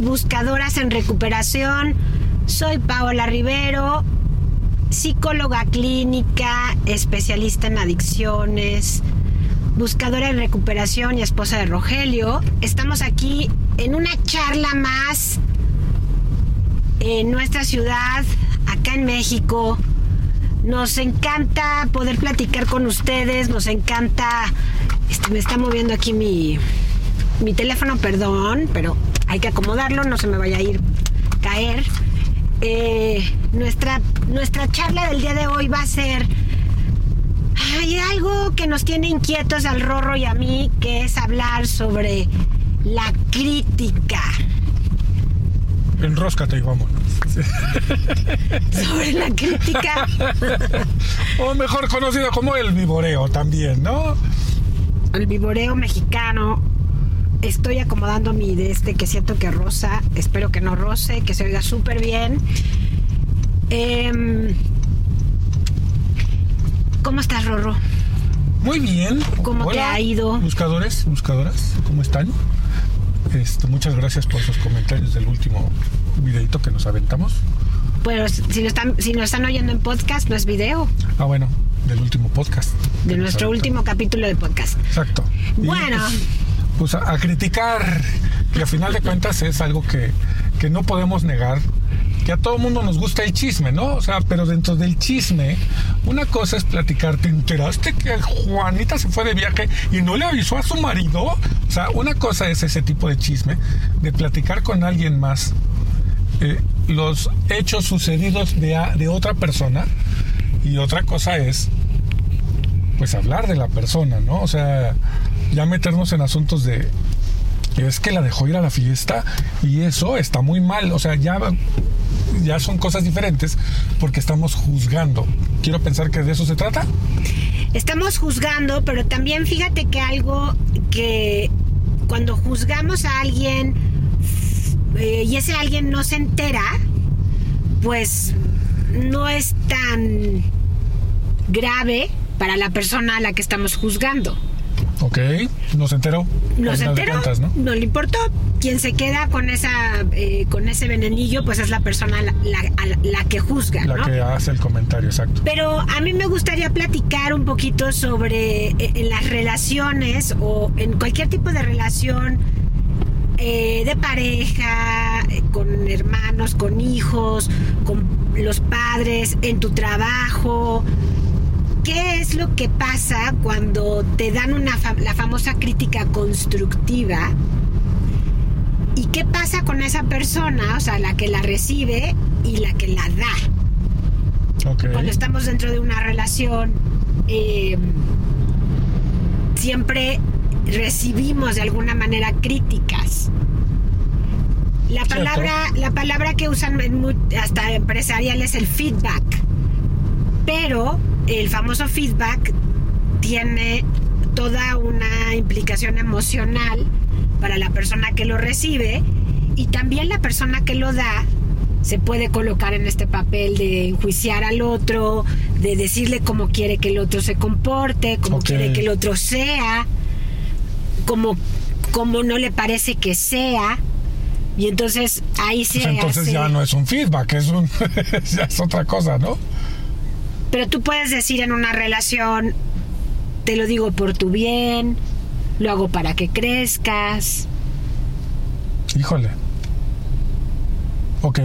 buscadoras en recuperación. Soy Paola Rivero, psicóloga clínica, especialista en adicciones, buscadora en recuperación y esposa de Rogelio. Estamos aquí en una charla más en nuestra ciudad, acá en México. Nos encanta poder platicar con ustedes, nos encanta... Este, me está moviendo aquí mi, mi teléfono, perdón, pero hay que acomodarlo, no se me vaya a ir caer. Eh, nuestra, nuestra charla del día de hoy va a ser... Hay algo que nos tiene inquietos al Rorro y a mí, que es hablar sobre la crítica. Enróscate y vámonos. Sobre la crítica. o mejor conocido como el viboreo también, ¿no? El viboreo mexicano. Estoy acomodando mi de este que siento que rosa. Espero que no roce, que se oiga súper bien. Em, ¿Cómo estás, Rorro? Muy bien. ¿Cómo te ha ido? Buscadores, buscadoras, ¿cómo están? Este, muchas gracias por sus comentarios del último videito que nos aventamos. Pues si nos están, si nos están oyendo en podcast, no es video. Ah, bueno, del último podcast. De nuestro aventamos. último capítulo de podcast. Exacto. Y, Bueno. Pues, pues, a, criticar, que a final de cuentas es algo que, que no podemos negar, que a todo mundo nos gusta el chisme, ¿no? O sea, pero dentro del chisme, una cosa es platicar, ¿te enteraste que Juanita se fue de viaje y no le avisó a su marido? O sea, una cosa es ese tipo de chisme, de platicar con alguien más eh, los hechos sucedidos de, a- de otra persona y otra cosa es pues hablar de la persona, ¿no? O sea, ya meternos en asuntos de es que la dejó ir a la fiesta y eso está muy mal, o sea, ya ya son cosas diferentes porque estamos juzgando. Quiero pensar que de eso se trata. Estamos juzgando, pero también fíjate que algo que cuando juzgamos a alguien eh, y ese alguien no se entera, pues no es tan grave para la persona a la que estamos juzgando. Ok, nos enteró. No al se final de enteró, cuentas, ¿no? le importó. Quien se queda con esa eh, con ese venenillo, pues es la persona la, la- que juzga, La ¿no? que hace el comentario, exacto. Pero a mí me gustaría platicar un poquito sobre eh, en las relaciones o en cualquier tipo de relación eh, de pareja, eh, con hermanos, con hijos, con los padres, en tu trabajo. ¿Qué es lo que pasa cuando te dan una fa- la famosa crítica constructiva? ¿Y qué pasa con esa persona, o sea, la que la recibe y la que la da? Ok. cuando estamos dentro de una relación, eh, siempre recibimos de alguna manera críticas. La Cierto. palabra, la palabra que usan hasta empresarial es el feedback. Pero el famoso feedback tiene toda una implicación emocional para la persona que lo recibe y también la persona que lo da se puede colocar en este papel de enjuiciar al otro, de decirle cómo quiere que el otro se comporte, cómo quiere que el otro sea, cómo, cómo no le parece que sea. Y entonces ahí se Pues entonces hace- ya no es un feedback, es un ya es otra cosa, ¿no? Pero tú puedes decir en una relación, te lo digo por tu bien, lo hago para que crezcas. Híjole. Ok.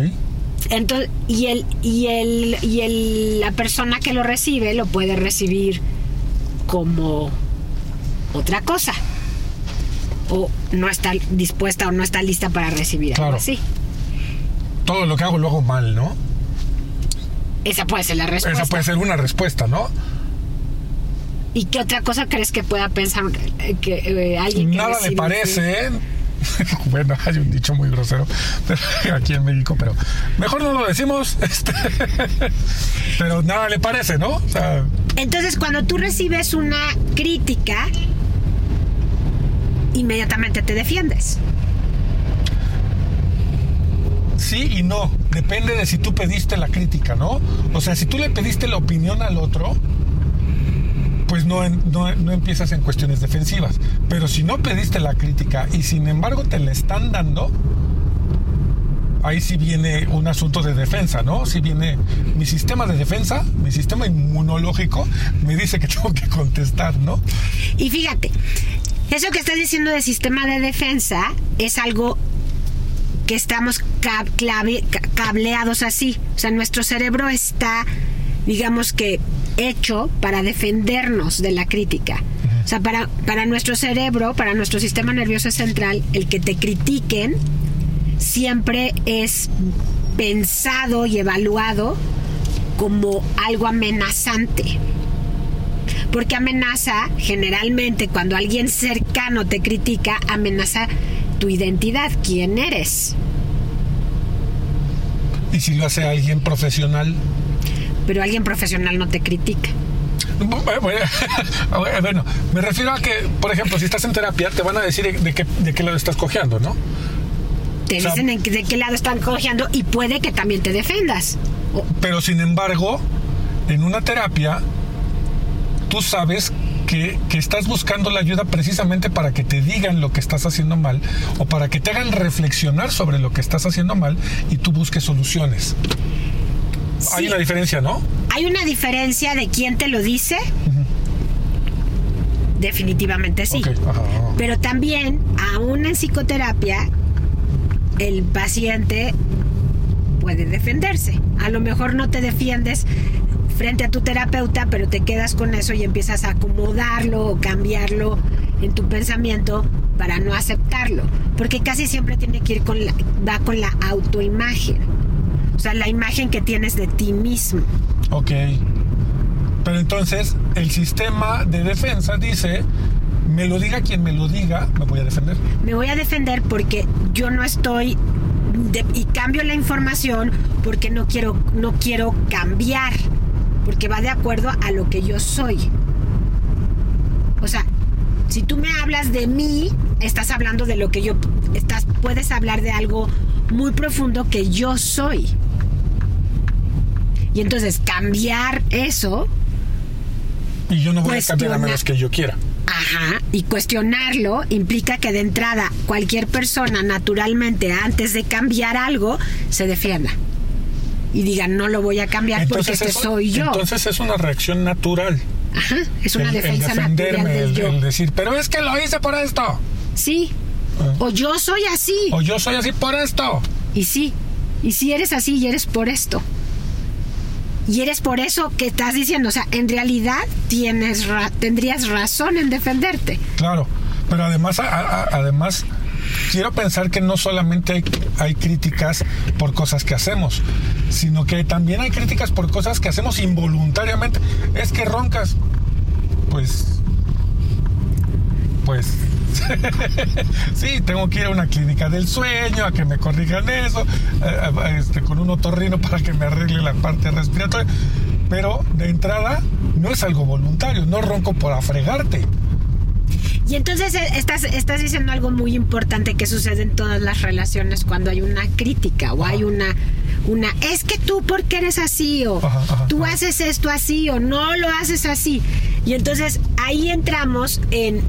Entonces, y el, y el, y el, la persona que lo recibe lo puede recibir como otra cosa. O no está dispuesta o no está lista para recibir algo Claro. así. Todo lo que hago lo hago mal, ¿no? Esa puede ser la respuesta. Esa puede ser una respuesta, ¿no? ¿Y qué otra cosa crees que pueda pensar eh, que eh, alguien que Nada le recibe un parece. bueno, hay un dicho muy grosero aquí en México, pero mejor no lo decimos. este, pero nada le parece, ¿no? O sea, Entonces, cuando tú recibes una crítica, inmediatamente te defiendes. Sí y no. Depende de si tú pediste la crítica, ¿no? O sea, si tú le pediste la opinión al otro, pues no, no, no, empiezas en cuestiones defensivas. Pero si no pediste la crítica y sin embargo te la están dando, ahí sí viene un asunto de defensa, ¿no? Si viene mi sistema de defensa, mi sistema inmunológico, me dice que tengo que contestar, ¿no? Y fíjate, eso que estás diciendo de sistema de defensa es algo que estamos cableados así. O sea, nuestro cerebro está, digamos que, hecho para defendernos de la crítica. O sea, para, para nuestro cerebro, para nuestro sistema nervioso central, el que te critiquen siempre es pensado y evaluado como algo amenazante. Porque amenaza, generalmente, cuando alguien cercano te critica, amenaza tu identidad, quién eres. ¿Y si lo hace alguien profesional? Pero alguien profesional no te critica. Bueno, me refiero a que, por ejemplo, si estás en terapia, te van a decir de qué, de qué lado estás cojeando, ¿no? Te dicen de qué lado están cojeando y puede que también te defendas. Pero sin embargo, en una terapia, tú sabes que, que, estás buscando la ayuda precisamente para que te digan lo que estás haciendo mal o para que te hagan reflexionar sobre lo que estás haciendo mal y tú busques soluciones. Hay una diferencia, ¿no? Hay una diferencia de quién te lo dice. Definitivamente sí. Pero también, aún en psicoterapia, el paciente puede defenderse. A lo mejor no te defiendes frente a tu terapeuta, pero te quedas con eso y empiezas a acomodarlo o cambiarlo en tu pensamiento para no aceptarlo, porque casi siempre tiene que ir con la, va con la autoimagen, o sea, la imagen que tienes de ti mismo. Ok, pero entonces el sistema de defensa dice, me lo diga quien me lo diga, me voy a defender. Me voy a defender porque yo no estoy y cambio la información porque no quiero no quiero cambiar porque va de acuerdo a lo que yo soy. O sea, si tú me hablas de mí, estás hablando de lo que yo estás puedes hablar de algo muy profundo que yo soy. Y entonces cambiar eso y yo no voy a cambiar a menos que yo quiera. Ajá, y cuestionarlo implica que de entrada cualquier persona naturalmente antes de cambiar algo se defienda y diga no lo voy a cambiar porque este soy yo. Entonces es una reacción natural. Ajá, es una defensa el natural del yo. El decir, pero es que lo hice por esto. Sí. Ah. O yo soy así. O yo soy así por esto. Y sí. Y si eres así y eres por esto. Y eres por eso que estás diciendo, o sea, en realidad tienes tendrías razón en defenderte. Claro, pero además, además quiero pensar que no solamente hay, críticas por cosas que hacemos, sino que también hay críticas por cosas que hacemos involuntariamente. Es que roncas, pues, pues sí, tengo que ir a una clínica del sueño, a que me corrijan eso, este, con un otorrino para que me arregle la parte respiratoria. Pero de entrada no es algo voluntario, no ronco por afregarte. Y entonces eh, estás, estás diciendo algo muy importante que sucede en todas las relaciones cuando hay una crítica o hay una, una, es que tú porque eres así o tú haces esto así o no lo haces así. Y entonces ahí entramos en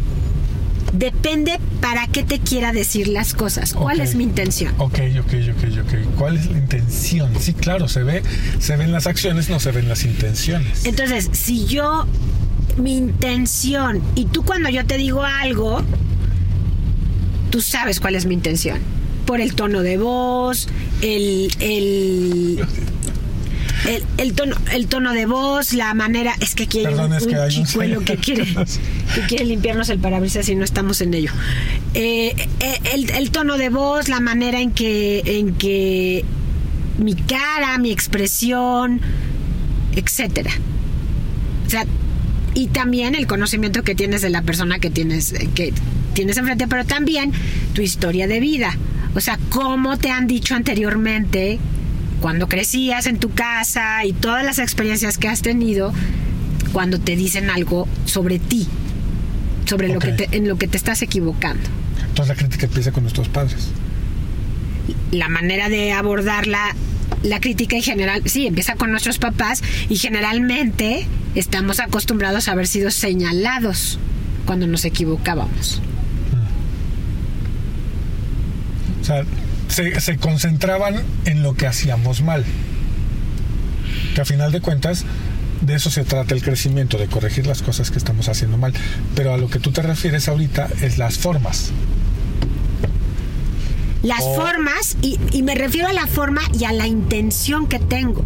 Depende para qué te quiera decir las cosas. ¿Cuál es mi intención? Ok, ok, ok, ok. ¿Cuál es la intención? Sí, claro, se ve, se ven las acciones, no se ven las intenciones. Entonces, si yo, mi intención, y tú cuando yo te digo algo, tú sabes cuál es mi intención. Por el tono de voz, el, el el, tono, el tono de voz, la manera. Es que aquí hay un, chicuelo que, quiere, que quiere limpiarnos el parabrisas y no estamos en ello. Eh, eh, el, tono de voz, la manera en que, en que mi cara, mi expresión, etcétera. O sea, y también el conocimiento que tienes de la persona que tienes, que tienes enfrente, pero también tu historia de vida. O sea, cómo te han dicho anteriormente cuando crecías en tu casa y todas las experiencias que has tenido cuando te dicen algo sobre ti, sobre lo que en lo que te estás equivocando. Entonces la crítica empieza con nuestros padres. La manera de abordarla la crítica en general, sí, empieza con nuestros papás y generalmente estamos acostumbrados a haber sido señalados cuando nos equivocábamos. O sea, se, concentraban en lo que hacíamos mal. Que a final de cuentas, de eso se trata el crecimiento, de corregir las cosas que estamos haciendo mal. Pero a lo que tú te refieres ahorita es las formas. Las O- formas, y, y me refiero a la forma y a la intención que tengo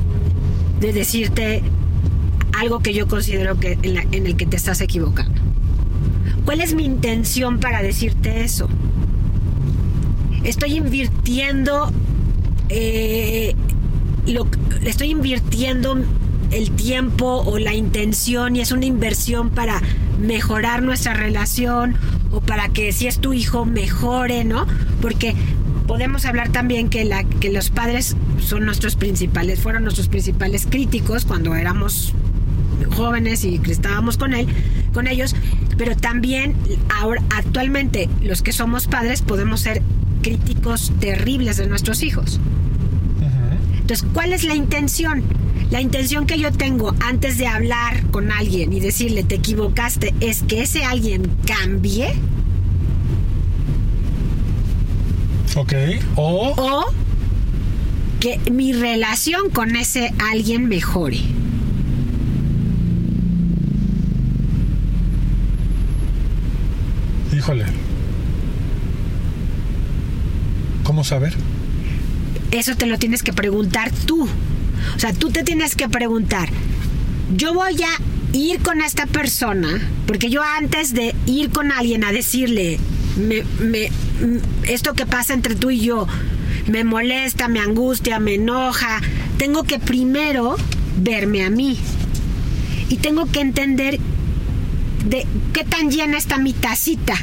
de decirte algo que yo considero que en, la- en el que te estás equivocando. ¿Cuál es mi intención para decirte eso? Estoy invirtiendo, eh, lo, estoy invirtiendo el tiempo o la intención y es una inversión para mejorar nuestra relación o para que si es tu hijo mejore, ¿no? Porque podemos hablar también que, la, que los padres son nuestros principales, fueron nuestros principales críticos cuando éramos jóvenes y estábamos con él, con ellos, pero también ahora actualmente los que somos padres podemos ser críticos terribles de nuestros hijos. Entonces, ¿cuál es la intención? La intención que yo tengo antes de hablar con alguien y decirle te equivocaste es que ese alguien cambie Ok. O o que mi relación con ese alguien mejore. Híjole. ¿Cómo saber? Eso te lo tienes que preguntar tú. O sea, tú te tienes que preguntar, yo voy a ir con esta persona, porque yo antes de ir con alguien a decirle, me, me- esto que pasa entre tú y yo, me molesta, me angustia, me enoja, tengo que primero verme a mí. Y tengo que entender de qué tan llena está mi tacita,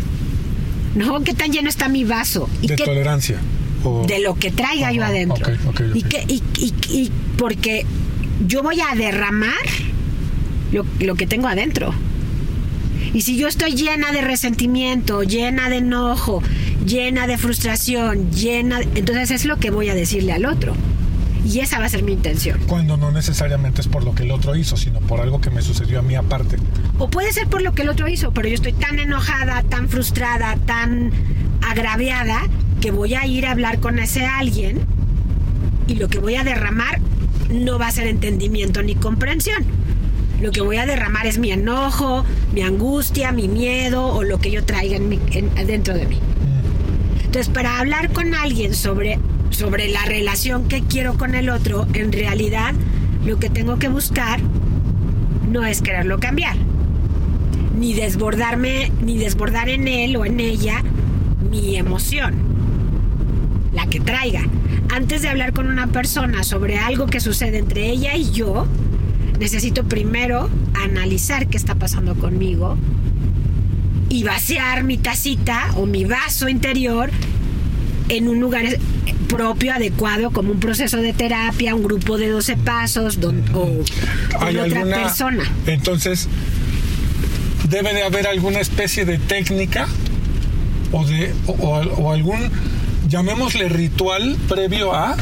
¿no? ¿Qué tan lleno está mi vaso? Y De qué, tolerancia. O... de lo que traiga yo adentro. Y, que, y, y- y porque yo voy a derramar lo, lo que tengo adentro. Y si yo estoy llena de resentimiento, llena de enojo, llena de frustración, llena... de- entonces es lo que voy a decirle al otro. Y esa va a ser mi intención. Cuando no necesariamente es por lo que el otro hizo, sino por algo que me sucedió a mí aparte. O puede ser por lo que el otro hizo, pero yo estoy tan enojada, tan frustrada, tan agraviada, que voy a ir a hablar con ese alguien y lo que voy a derramar no va a ser entendimiento ni comprensión. Lo que voy a derramar es mi enojo, mi angustia, mi miedo o lo que yo traiga en mi- en- dentro de mí. Entonces, para hablar con alguien sobre, sobre la relación que quiero con el otro, en realidad lo que tengo que buscar no es quererlo cambiar, ni desbordarme, ni desbordar en él o en ella mi emoción, la que traiga. Antes de hablar con una persona sobre algo que sucede entre ella y yo, necesito primero analizar qué está pasando conmigo y vaciar mi tacita o mi vaso interior en un lugar propio, adecuado, como un proceso de terapia, un grupo de 12 pasos don- o con ¿Hay otra alguna- persona. Entonces, debe de haber alguna especie de técnica o de o algún llamémosle ritual previo a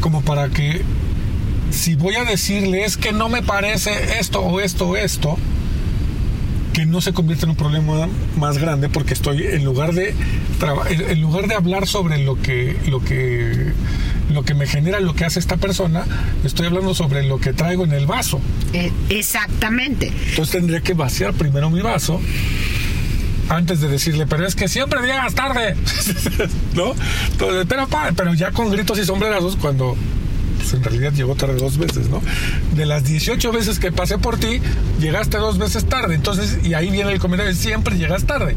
como para que si voy a decirle es que no me parece esto o esto o esto que no se convierta en un problema más grande porque estoy en lugar de en lugar de hablar sobre lo que lo que lo que me genera lo que hace esta persona estoy hablando sobre lo que traigo en el vaso Eh, exactamente. entonces tendría que vaciar primero mi vaso antes de decirle, pero es que siempre llegas tarde, ¿no? Entonces, pero, pero ya con gritos y sombrerazos cuando pues, en realidad llegó tarde dos veces, ¿no? De las 18 veces que pasé por ti, llegaste dos veces tarde, entonces, y ahí viene el comentario, siempre llegas tarde.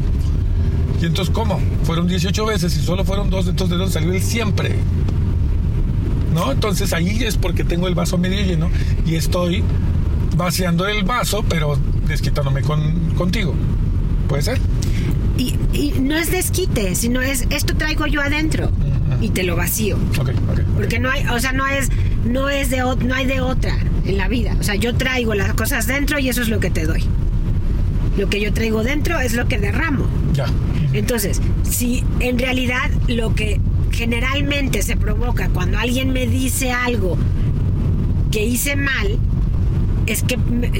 Y entonces, ¿cómo? Fueron 18 veces y solo fueron dos, entonces de dónde salió el siempre. ¿No? Entonces ahí es porque tengo el vaso medio lleno y estoy vaciando el vaso, pero desquitándome con, contigo. ¿Puede ser? Y, y no es desquite, sino es esto traigo yo adentro y te lo vacío. Ok, ok. Porque no hay, o sea, no es, no es de, no hay de otra en la vida. O sea, yo traigo las cosas dentro y eso es lo que te doy. Lo que yo traigo dentro es lo que derramo. Ya. Entonces, si en realidad lo que generalmente se provoca cuando alguien me dice algo que hice mal, es que me,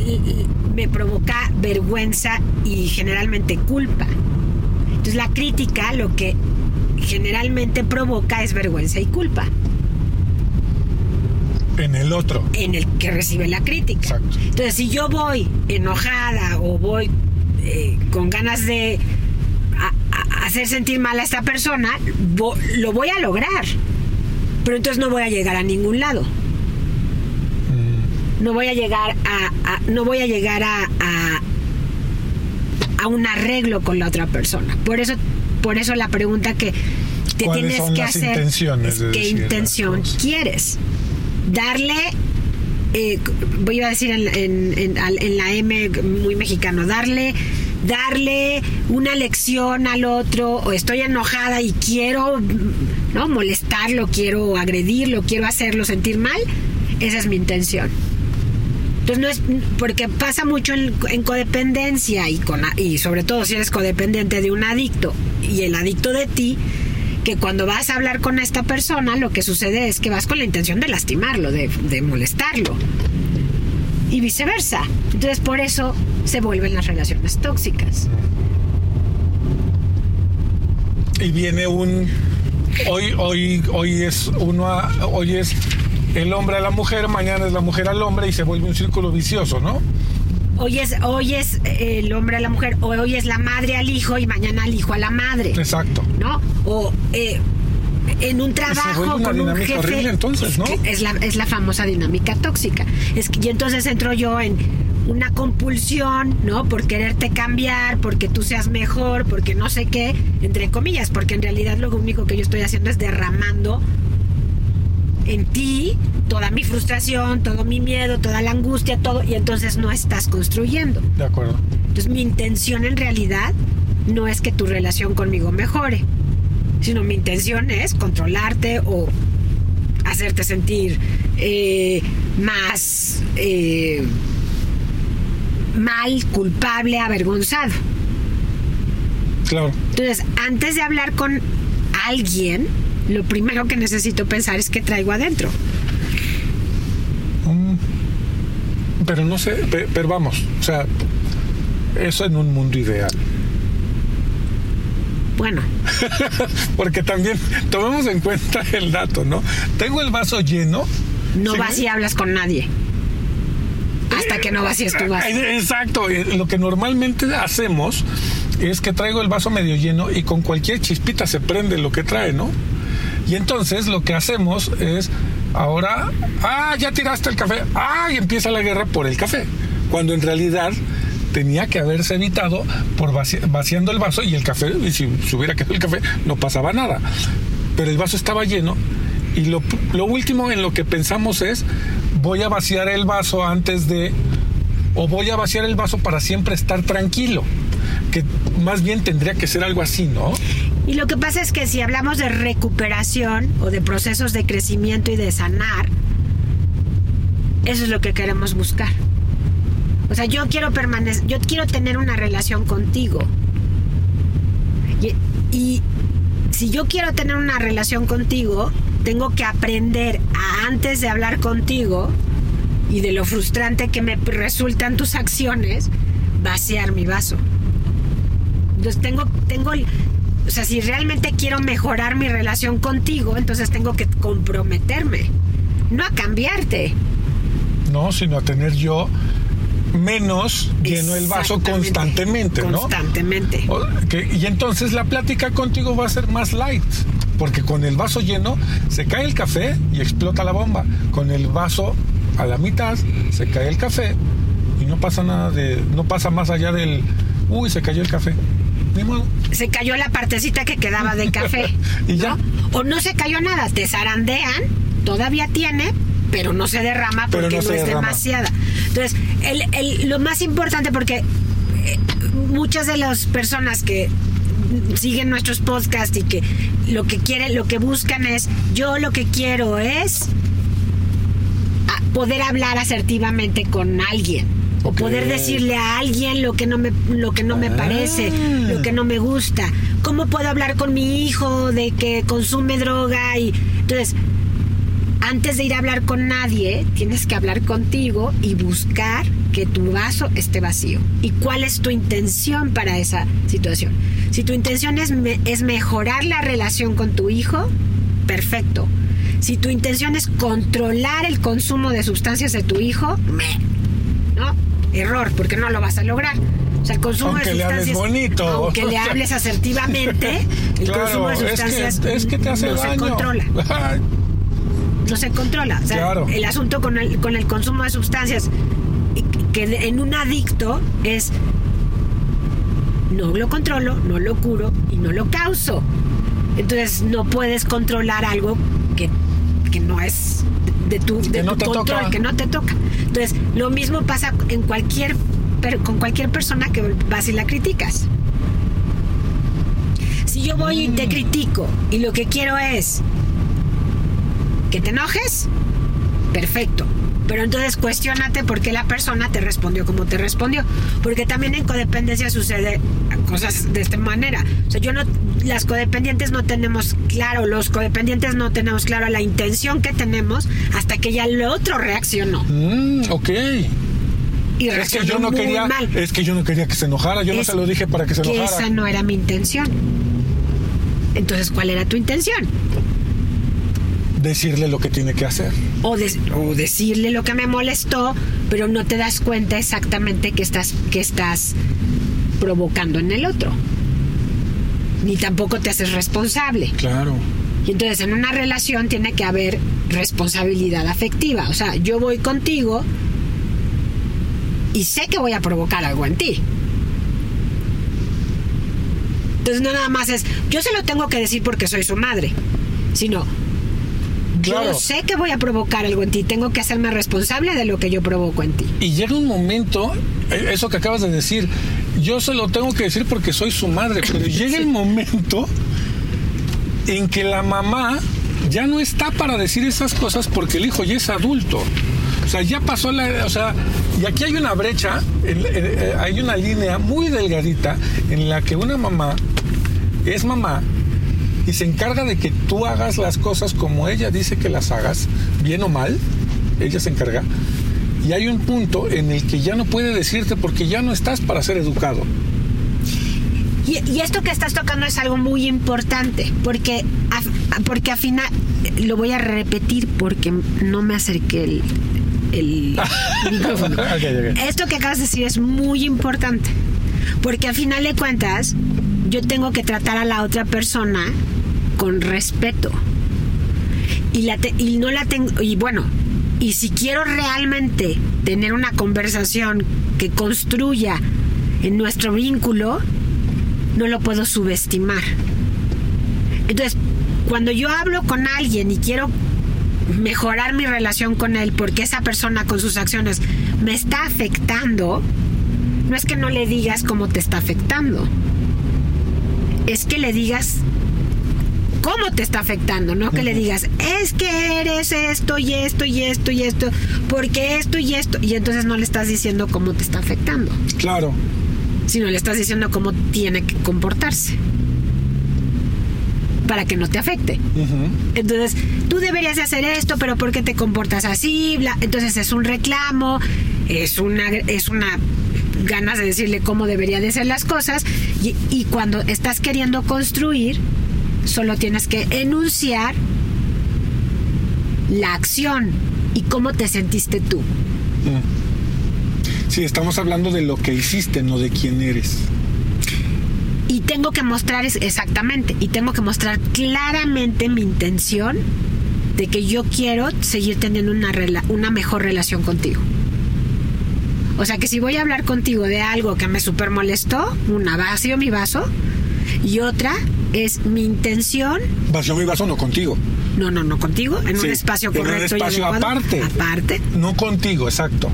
me provoca vergüenza y generalmente culpa. Entonces la crítica lo que generalmente provoca es vergüenza y culpa En el otro. en el que recibe la crítica. Exacto. Entonces, si yo voy enojada o voy eh, con ganas de a- a- hacer sentir mal a esta persona, vo- lo voy a lograr. Pero entonces no voy a llegar a ningún lado. Mm, No voy a llegar a, a- no voy a llegar a a un arreglo con la otra persona. Por eso, por eso la pregunta que te ¿Cuáles tienes son que las hacer intenciones es de qué intención quieres. Darle eh, voy a decir en, en- en- en la M muy mexicano, darle, darle una lección al otro, o estoy enojada y quiero ¿no? molestarlo, quiero agredirlo, quiero hacerlo sentir mal, esa es mi intención. Entonces no es porque pasa mucho en, en codependencia y con y sobre todo si eres codependiente de un adicto y el adicto de ti que cuando vas a hablar con esta persona lo que sucede es que vas con la intención de lastimarlo, de, de molestarlo y viceversa. Entonces por eso se vuelven las relaciones tóxicas. Y viene un hoy hoy hoy es uno a- hoy es el hombre a la mujer, mañana es la mujer al hombre y se vuelve un círculo vicioso, ¿no? Hoy es, hoy es eh, el hombre a la mujer, o hoy es la madre al hijo y mañana el hijo a la madre. Exacto. ¿no? O eh, en un trabajo con un jefe. horrible, entonces, ¿no? Es la, es la famosa dinámica tóxica. Es que, y entonces entro yo en una compulsión, ¿no? Por quererte cambiar, porque tú seas mejor, porque no sé qué, entre comillas, porque en realidad lo único que yo estoy haciendo es derramando en ti toda mi frustración, todo mi miedo, toda la angustia, todo, y entonces no estás construyendo. De acuerdo. Entonces mi intención en realidad no es que tu relación conmigo mejore, sino mi intención es controlarte o hacerte sentir eh, más eh, mal, culpable, avergonzado. Claro. Entonces, antes de hablar con alguien, lo primero que necesito pensar es qué traigo adentro. Mm. Pero no sé, pe- pero vamos, o sea, eso en un mundo ideal. Bueno, Porque también tomemos en cuenta el dato, ¿no? Tengo el vaso lleno. no ¿sí? vas y hablas con nadie. Hasta que no vacíes tu vaso. Eh, Exacto, eh, lo que normalmente hacemos es que traigo el vaso medio lleno y con cualquier chispita se prende lo que trae, ¿no? Y entonces lo que hacemos es ahora, ah, ya tiraste el café, ah, y empieza la guerra por el café, cuando en realidad tenía que haberse evitado por vaci- vaciando el vaso y el café, y si se hubiera quedado el café, no pasaba nada. Pero el vaso estaba lleno y lo, lo último en lo que pensamos es, voy a vaciar el vaso antes de, o voy a vaciar el vaso para siempre estar tranquilo, que más bien tendría que ser algo así, ¿no? Y lo que pasa es que si hablamos de recuperación o de procesos de crecimiento y de sanar, eso es lo que queremos buscar. O sea, yo quiero permanecer, yo quiero tener una relación contigo. Y, si yo quiero tener una relación contigo, tengo que aprender a antes de hablar contigo y de lo frustrante que me resultan tus acciones, vaciar mi vaso. Entonces tengo, tengo, o sea, si realmente quiero mejorar mi relación contigo, entonces tengo que comprometerme, no a cambiarte. No, sino a tener yo menos lleno el vaso constantemente, ¿no? Constantemente. Y entonces la plática contigo va a ser más light, porque con el vaso lleno se cae el café y explota la bomba. Con el vaso a la mitad se cae el café y no pasa nada de, no pasa más allá del, uy, se cayó el café. Se cayó la partecita que quedaba del café. Y ya. ¿no? O no se cayó nada, te zarandean, todavía tiene, pero no se derrama Pero porque no es derrama. demasiada. Entonces, el, el- lo más importante, porque eh, muchas de las personas que siguen nuestros podcasts y que lo que quieren, lo que buscan es, yo lo que quiero es a- poder hablar asertivamente con alguien o Ok. poder decirle a alguien lo que no me lo que no me Ah. parece, lo que no me gusta, ¿cómo puedo hablar con mi hijo de que consume droga? Y entonces, antes de ir a hablar con nadie, tienes que hablar contigo y buscar que tu vaso esté vacío. ¿Y cuál es tu intención para esa situación? Si tu intención es, es mejorar la relación con tu hijo, perfecto. Si tu intención es controlar el consumo de sustancias de tu hijo, ¿no? Error, porque no lo vas a lograr. O sea, el consumo Aunque de le hables sustancias. bonito. Aunque le hables asertivamente, el Claro, consumo de es que- sustancias es que te hace no se controla. No se controla. O sea, Claro. el asunto con el, con el consumo de sustancias que en un adicto es no lo controlo, no lo curo y no lo causo. Entonces no puedes controlar algo que, que no es de, tu, de Que tu control, toca. que no te toca. Entonces lo mismo pasa en cualquier con cualquier persona que vas y la criticas. Si yo voy y Mm. te critico y lo que quiero es que te enojes, perfecto. Pero entonces cuestionate por qué la persona te respondió como te respondió. Porque también en codependencia sucede cosas de esta manera. O sea, yo no, las codependientes no tenemos claro, los codependientes no tenemos claro la intención que tenemos hasta que ya el otro reaccionó. Mm, ok. Y Es que reaccionó yo no quería, mal. es que yo no quería que se enojara, yo no se lo dije para que se que enojara. esa no era mi intención. Entonces, ¿cuál era tu intención? Decirle lo que tiene que hacer. o, de- o decirle lo que me molestó, pero no te das cuenta exactamente que estás, que estás provocando en el otro. Ni tampoco te haces responsable. Claro. Y entonces en una relación tiene que haber responsabilidad afectiva. O sea, yo voy contigo y sé que voy a provocar algo en ti. Entonces no nada más es, yo se lo tengo que decir porque soy su madre, sino Claro. yo sé que voy a provocar algo en ti, tengo que hacerme responsable de lo que yo provoco en ti. Y llega un momento, eh, eso que acabas de decir, yo se lo tengo que decir porque soy su madre, pero llega el momento en que la mamá ya no está para decir esas cosas porque el hijo ya es adulto. O sea, ya pasó la... O sea, y aquí hay una brecha, en- en- eh, hay una línea muy delgadita en la que una mamá es mamá y se encarga de que tú hagas las cosas como ella dice que las hagas, bien o mal, ella se encarga. Y hay un punto en el que ya no puede decirte porque ya no estás para ser educado. Y, y esto que estás tocando es algo muy importante, porque, a- porque al final, lo voy a repetir porque no me acerqué el, el micrófono. Esto que acabas de decir es muy importante, porque al final de cuentas, yo tengo que tratar a la otra persona con respeto. Y, la te- y no la tengo, y bueno, y si quiero realmente tener una conversación que construya en nuestro vínculo, no lo puedo subestimar. Entonces, cuando yo hablo con alguien y quiero mejorar mi relación con él porque esa persona con sus acciones me está afectando, no es que no le digas cómo te está afectando, es que le digas cómo te está afectando, no que le digas, es que eres esto y esto y esto y esto, porque esto y esto, y entonces no le estás diciendo cómo te está afectando Claro. sino le estás diciendo cómo tiene que comportarse para que no te afecte. Entonces, tú deberías de hacer esto, pero ¿por qué te comportas así? Bla. Entonces es un reclamo, es una, es una ganas de decirle cómo debería de ser las cosas y, y cuando estás queriendo construir, solo tienes que enunciar la acción y cómo te sentiste tú. Sí, estamos hablando de lo que hiciste, no de quién eres. Y tengo que mostrar es- exactamente, y tengo que mostrar claramente mi intención de que yo quiero seguir teniendo una, rela- una mejor relación contigo. O sea que si voy a hablar contigo de algo que me super molestó, una vacío mi vaso, y otra es mi intención, Vació mi vaso no contigo. no, no, no contigo, en Sí, un espacio en un correcto espacio y aparte. aparte. No contigo, exacto.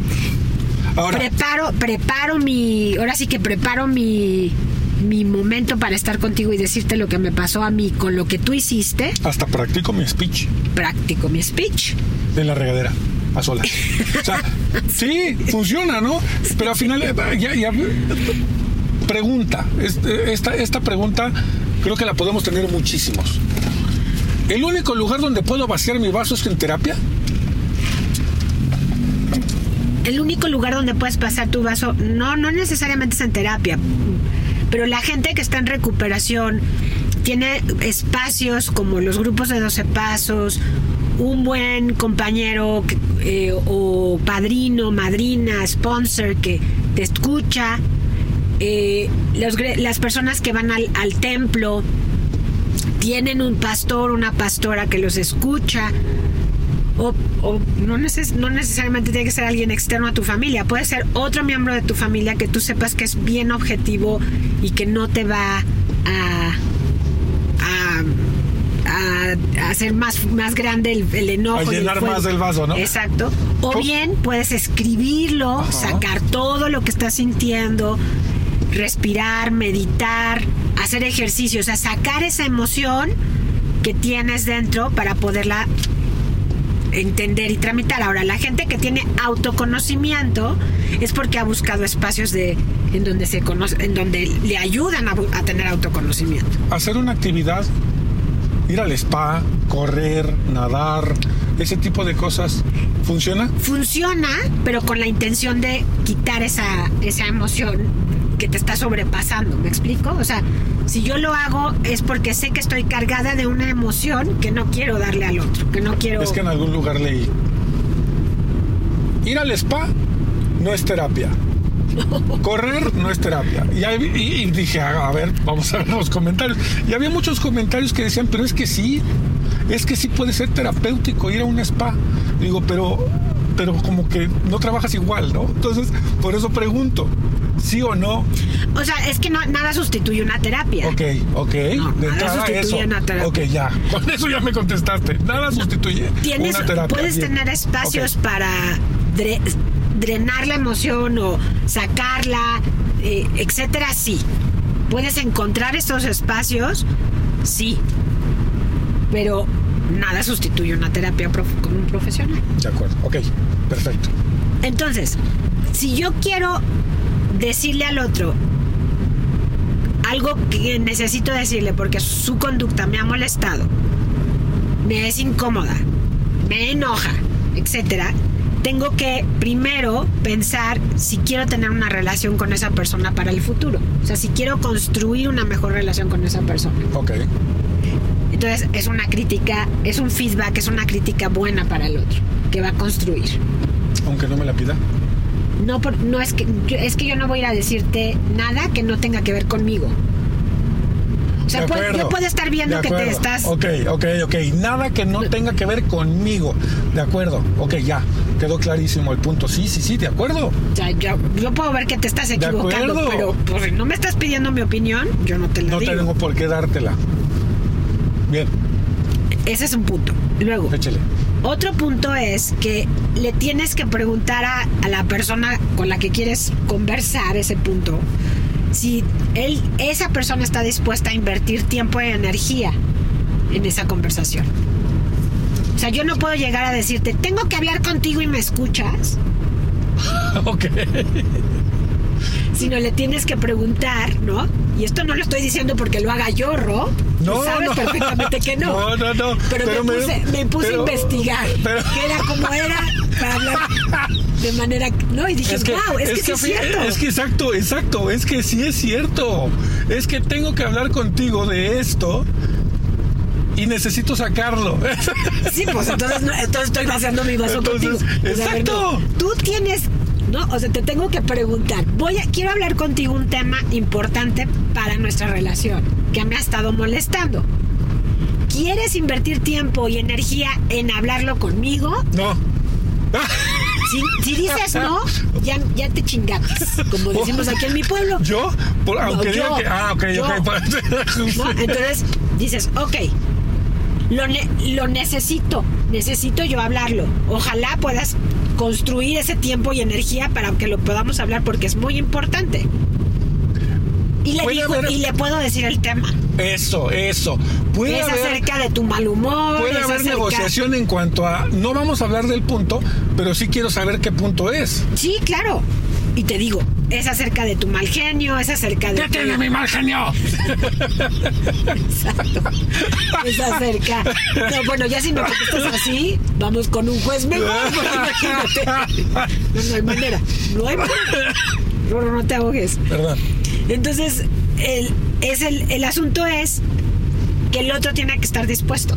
Ahora, preparo, preparo mi, ahora sí que preparo mi, mi momento para estar contigo y decirte lo que me pasó a mí con lo que tú hiciste, hasta practico mi speech practico mi speech. en la regadera, a solas. O sea, sí, funciona, ¿no? Pero al final, eh, ya, ya- pregunta, este- esta, esta pregunta creo que la podemos tener muchísimos. ¿El único lugar donde puedo vaciar mi vaso es en terapia? El único lugar donde puedes pasar tu vaso, no, no necesariamente es en terapia, pero la gente que está en recuperación tiene espacios como los grupos de 12 pasos, un buen compañero eh, o padrino, madrina, sponsor que te escucha, eh, las personas que van al, templo tienen un pastor, una pastora que los escucha. O, no, no, necesariamente tiene que ser alguien externo a tu familia, puede ser otro miembro de tu familia que tú sepas que es bien objetivo y que no te va a, a, hacer más, más grande el, enojo. A llenar más del vaso, ¿no? Exacto. O bien puedes escribirlo, sacar todo lo que estás sintiendo, respirar, meditar, hacer ejercicio, o sea, sacar esa emoción que tienes dentro para poderla entender y tramitar. Ahora, la gente que tiene autoconocimiento es porque ha buscado espacios de en donde se conoce, en donde le ayudan a, a tener autoconocimiento. Hacer una actividad, ir al spa, correr, nadar, ese tipo de cosas, ¿funciona? Funciona, pero con la intención de quitar esa, esa emoción que te está sobrepasando, ¿me explico? O sea, si yo lo hago es porque sé que estoy cargada de una emoción que no quiero darle al otro, que no quiero... Es que en algún lugar leí. Ir al spa no es terapia. Correr no es terapia. Y, dije, a ver, vamos a ver los comentarios. Y había muchos comentarios que decían, pero es que sí, es que sí puede ser terapéutico ir a un spa. Digo, pero, pero como que no trabajas igual, ¿no? Entonces, por eso pregunto. ¿Sí o no? O sea, es que no, nada sustituye una terapia. Ok, ok. nada sustituye una terapia. Ok, ya. Con eso ya me contestaste. Nada sustituye una terapia. Puedes tener espacios para drenar la emoción o sacarla, eh, etcétera, sí. Puedes encontrar estos espacios, sí. Pero nada sustituye una terapia con un profesional. De acuerdo, ok, perfecto. Entonces, si yo quiero decirle al otro algo que necesito decirle porque su conducta me ha molestado, me es incómoda, me enoja, etcétera, tengo que primero pensar si quiero tener una relación con esa persona para el futuro. O sea, si quiero construir una mejor relación con esa persona. Ok. Entonces es una crítica, es un feedback, es una crítica buena para el otro, que va a construir. Aunque no me la pida. No, no es que es que yo no voy a ir a decirte nada que no tenga que ver conmigo. O sea, yo puedo estar viendo que te estás. Ok, ok, ok. Nada que no tenga que ver conmigo. De acuerdo. Ok, ya. Quedó clarísimo el punto. Sí, sí, sí, de acuerdo. O sea, yo, puedo ver que te estás equivocando, pero pues, no me estás pidiendo mi opinión, yo no te la digo. No tengo por qué dártela. Bien. Ese es un punto. Luego. Échale. Otro punto es que le tienes que preguntar a, la persona con la que quieres conversar ese punto si él, esa persona está dispuesta a invertir tiempo y energía en esa conversación. O sea, yo no puedo llegar a decirte, tengo que hablar contigo y me escuchas. ok. Sino le tienes que preguntar, ¿no? Y esto no lo estoy diciendo porque lo haga yo, Ro. No, sabes perfectamente que no. No, no, no. Pero, me, puse, a investigar qué era como era para hablar de manera. No, y dije, wow, es, que, sí es cierto. Es que exacto, exacto. Es que sí es cierto. Es que tengo que hablar contigo de esto y necesito sacarlo. Sí, pues entonces, entonces estoy vaciando mi vaso contigo. exacto. tú tienes ¿no? O sea, te tengo que preguntar, voy a, quiero hablar contigo un tema importante para nuestra relación, que me ha estado molestando. ¿Quieres invertir tiempo y energía en hablarlo conmigo? No. Si, dices no, ya, ya te chingates, como decimos aquí en mi pueblo. ¿Yo? aunque diga que... Ah, ok, ok. Entonces dices, ok, lo, lo necesito, necesito yo hablarlo. Ojalá puedas construir ese tiempo y energía para que lo podamos hablar porque es muy importante. Y le, digo, y le puedo decir el tema. Eso, eso. Puede es acerca de tu mal humor. Puede haber negociación en cuanto a. No vamos a hablar del punto, pero sí quiero saber qué punto es. Sí, claro. Y te digo, es acerca de tu mal genio, es acerca de... ¿Qué tiene mi mal genio? Exacto. Es acerca... No, bueno, ya si me contestas así, vamos con un juez mejor, porque imagínate. No, no hay manera, no hay manera. No, te ahogues. Entonces, el, es el, el asunto es que el otro tiene que estar dispuesto.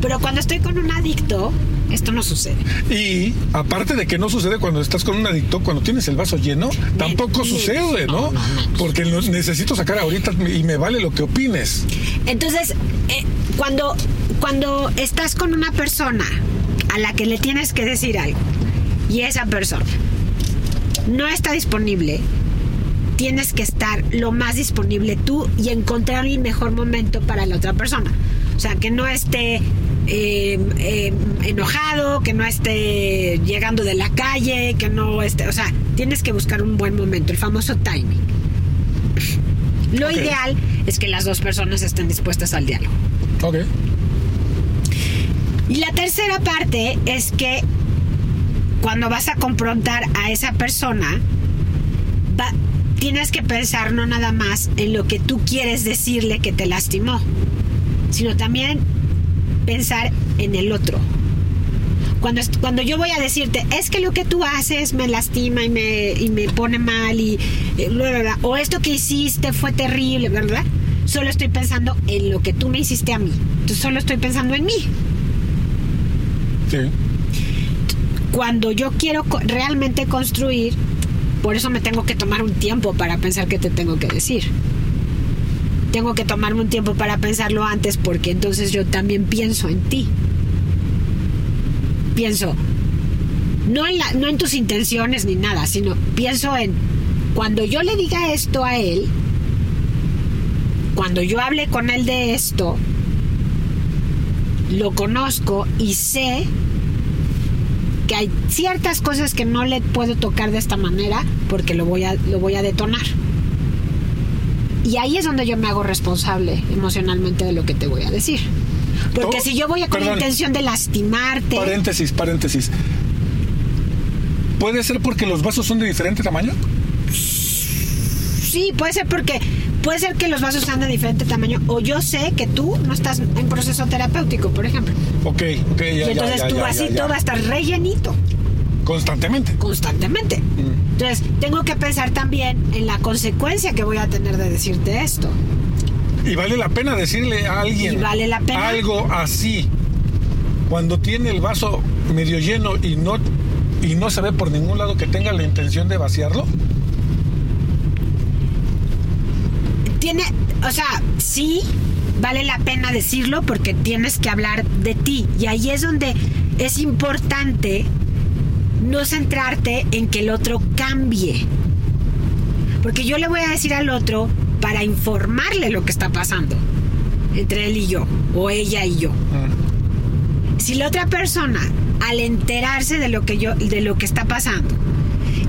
Pero cuando estoy con un adicto, esto no sucede. Y aparte de que no sucede cuando estás con un adicto, cuando tienes el vaso lleno, tampoco sucede, ¿no? No, no, menos. Porque lo necesito sacar ahorita y me vale lo que opines. Entonces, eh, cuando, cuando estás con una persona a la que le tienes que decir algo y esa persona no está disponible, tienes que estar lo más disponible tú y encontrar el mejor momento para la otra persona. O sea, que no esté eh, eh, enojado, que no esté llegando de la calle, que no esté... O sea, tienes que buscar un buen momento, el famoso timing. Lo ideal es que las dos personas estén dispuestas al diálogo. Ok. Y la tercera parte es que cuando vas a confrontar a esa persona, va- tienes que pensar no nada más en lo que tú quieres decirle que te lastimó, sino también pensar en el otro. Cuando, cuando yo voy a decirte, es que lo que tú haces me lastima y me, y me pone mal, y, eh, bla, bla, bla, o esto que hiciste fue terrible, ¿verdad? Solo estoy pensando en lo que tú me hiciste a mí. Entonces solo estoy pensando en mí. Sí. cuando yo quiero realmente construir, por eso me tengo que tomar un tiempo para pensar qué te tengo que decir. Tengo que tomarme un tiempo para pensarlo antes porque entonces yo también pienso en ti. Pienso, no en, la- no en tus intenciones ni nada, sino pienso en cuando yo le diga esto a él, cuando yo hable con él de esto, lo conozco y sé que hay ciertas cosas que no le puedo tocar de esta manera porque lo voy a, lo voy a detonar. Y ahí es donde yo me hago responsable emocionalmente de lo que te voy a decir. Porque Todo- si yo voy con la intención de lastimarte, Paréntesis, paréntesis. ¿Puede ser porque los vasos son de diferente tamaño? sí, puede ser porque puede ser que los vasos sean de diferente tamaño o yo sé que tú no estás en proceso terapéutico, por ejemplo. Ok, ok, ya, y entonces ya, tu ya, vasito va a estar rellenito Constantemente. constantemente. Mm. Entonces, tengo que pensar también en la consecuencia que voy a tener de decirte esto. Y vale la pena decirle a alguien vale la pena. algo así. Cuando tiene el vaso medio lleno y no, y no se ve por ningún lado que tenga la intención de vaciarlo. Tiene, o sea, sí vale la pena decirlo porque tienes que hablar de ti. Y ahí es donde es importante no centrarte en que el otro cambie. Porque yo le voy a decir al otro para informarle lo que está pasando entre él y yo, o ella y yo. Mm. si la otra persona al enterarse de lo que yo de lo que está pasando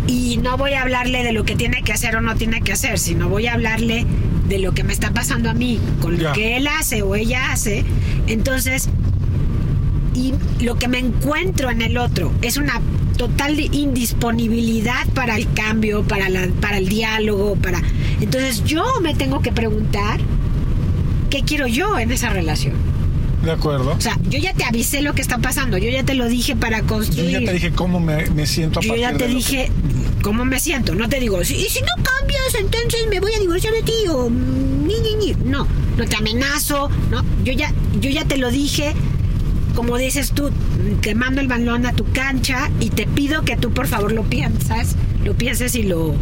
y no voy a hablarle de lo que tiene que hacer o no tiene que hacer sino voy a hablarle de lo que me está pasando a mí con lo que él hace o ella hace entonces y lo que me encuentro en el otro es una total indisponibilidad para el cambio para la, para el diálogo para entonces yo me tengo que preguntar qué quiero yo en esa relación De acuerdo. o sea, yo ya te avisé lo que está pasando, yo ya te lo dije para Yo construir. ya te dije cómo me, me siento a Yo ya te dije cómo me siento. No te digo, "Si- y si no cambias, entonces me voy a divorciar de ti o ni, ni, ni". No, no te amenazo, no. Yo ya, yo ya te lo dije. Como dices tú, te mando el balón a tu cancha y te pido que tú por favor lo piensas, lo pienses y lo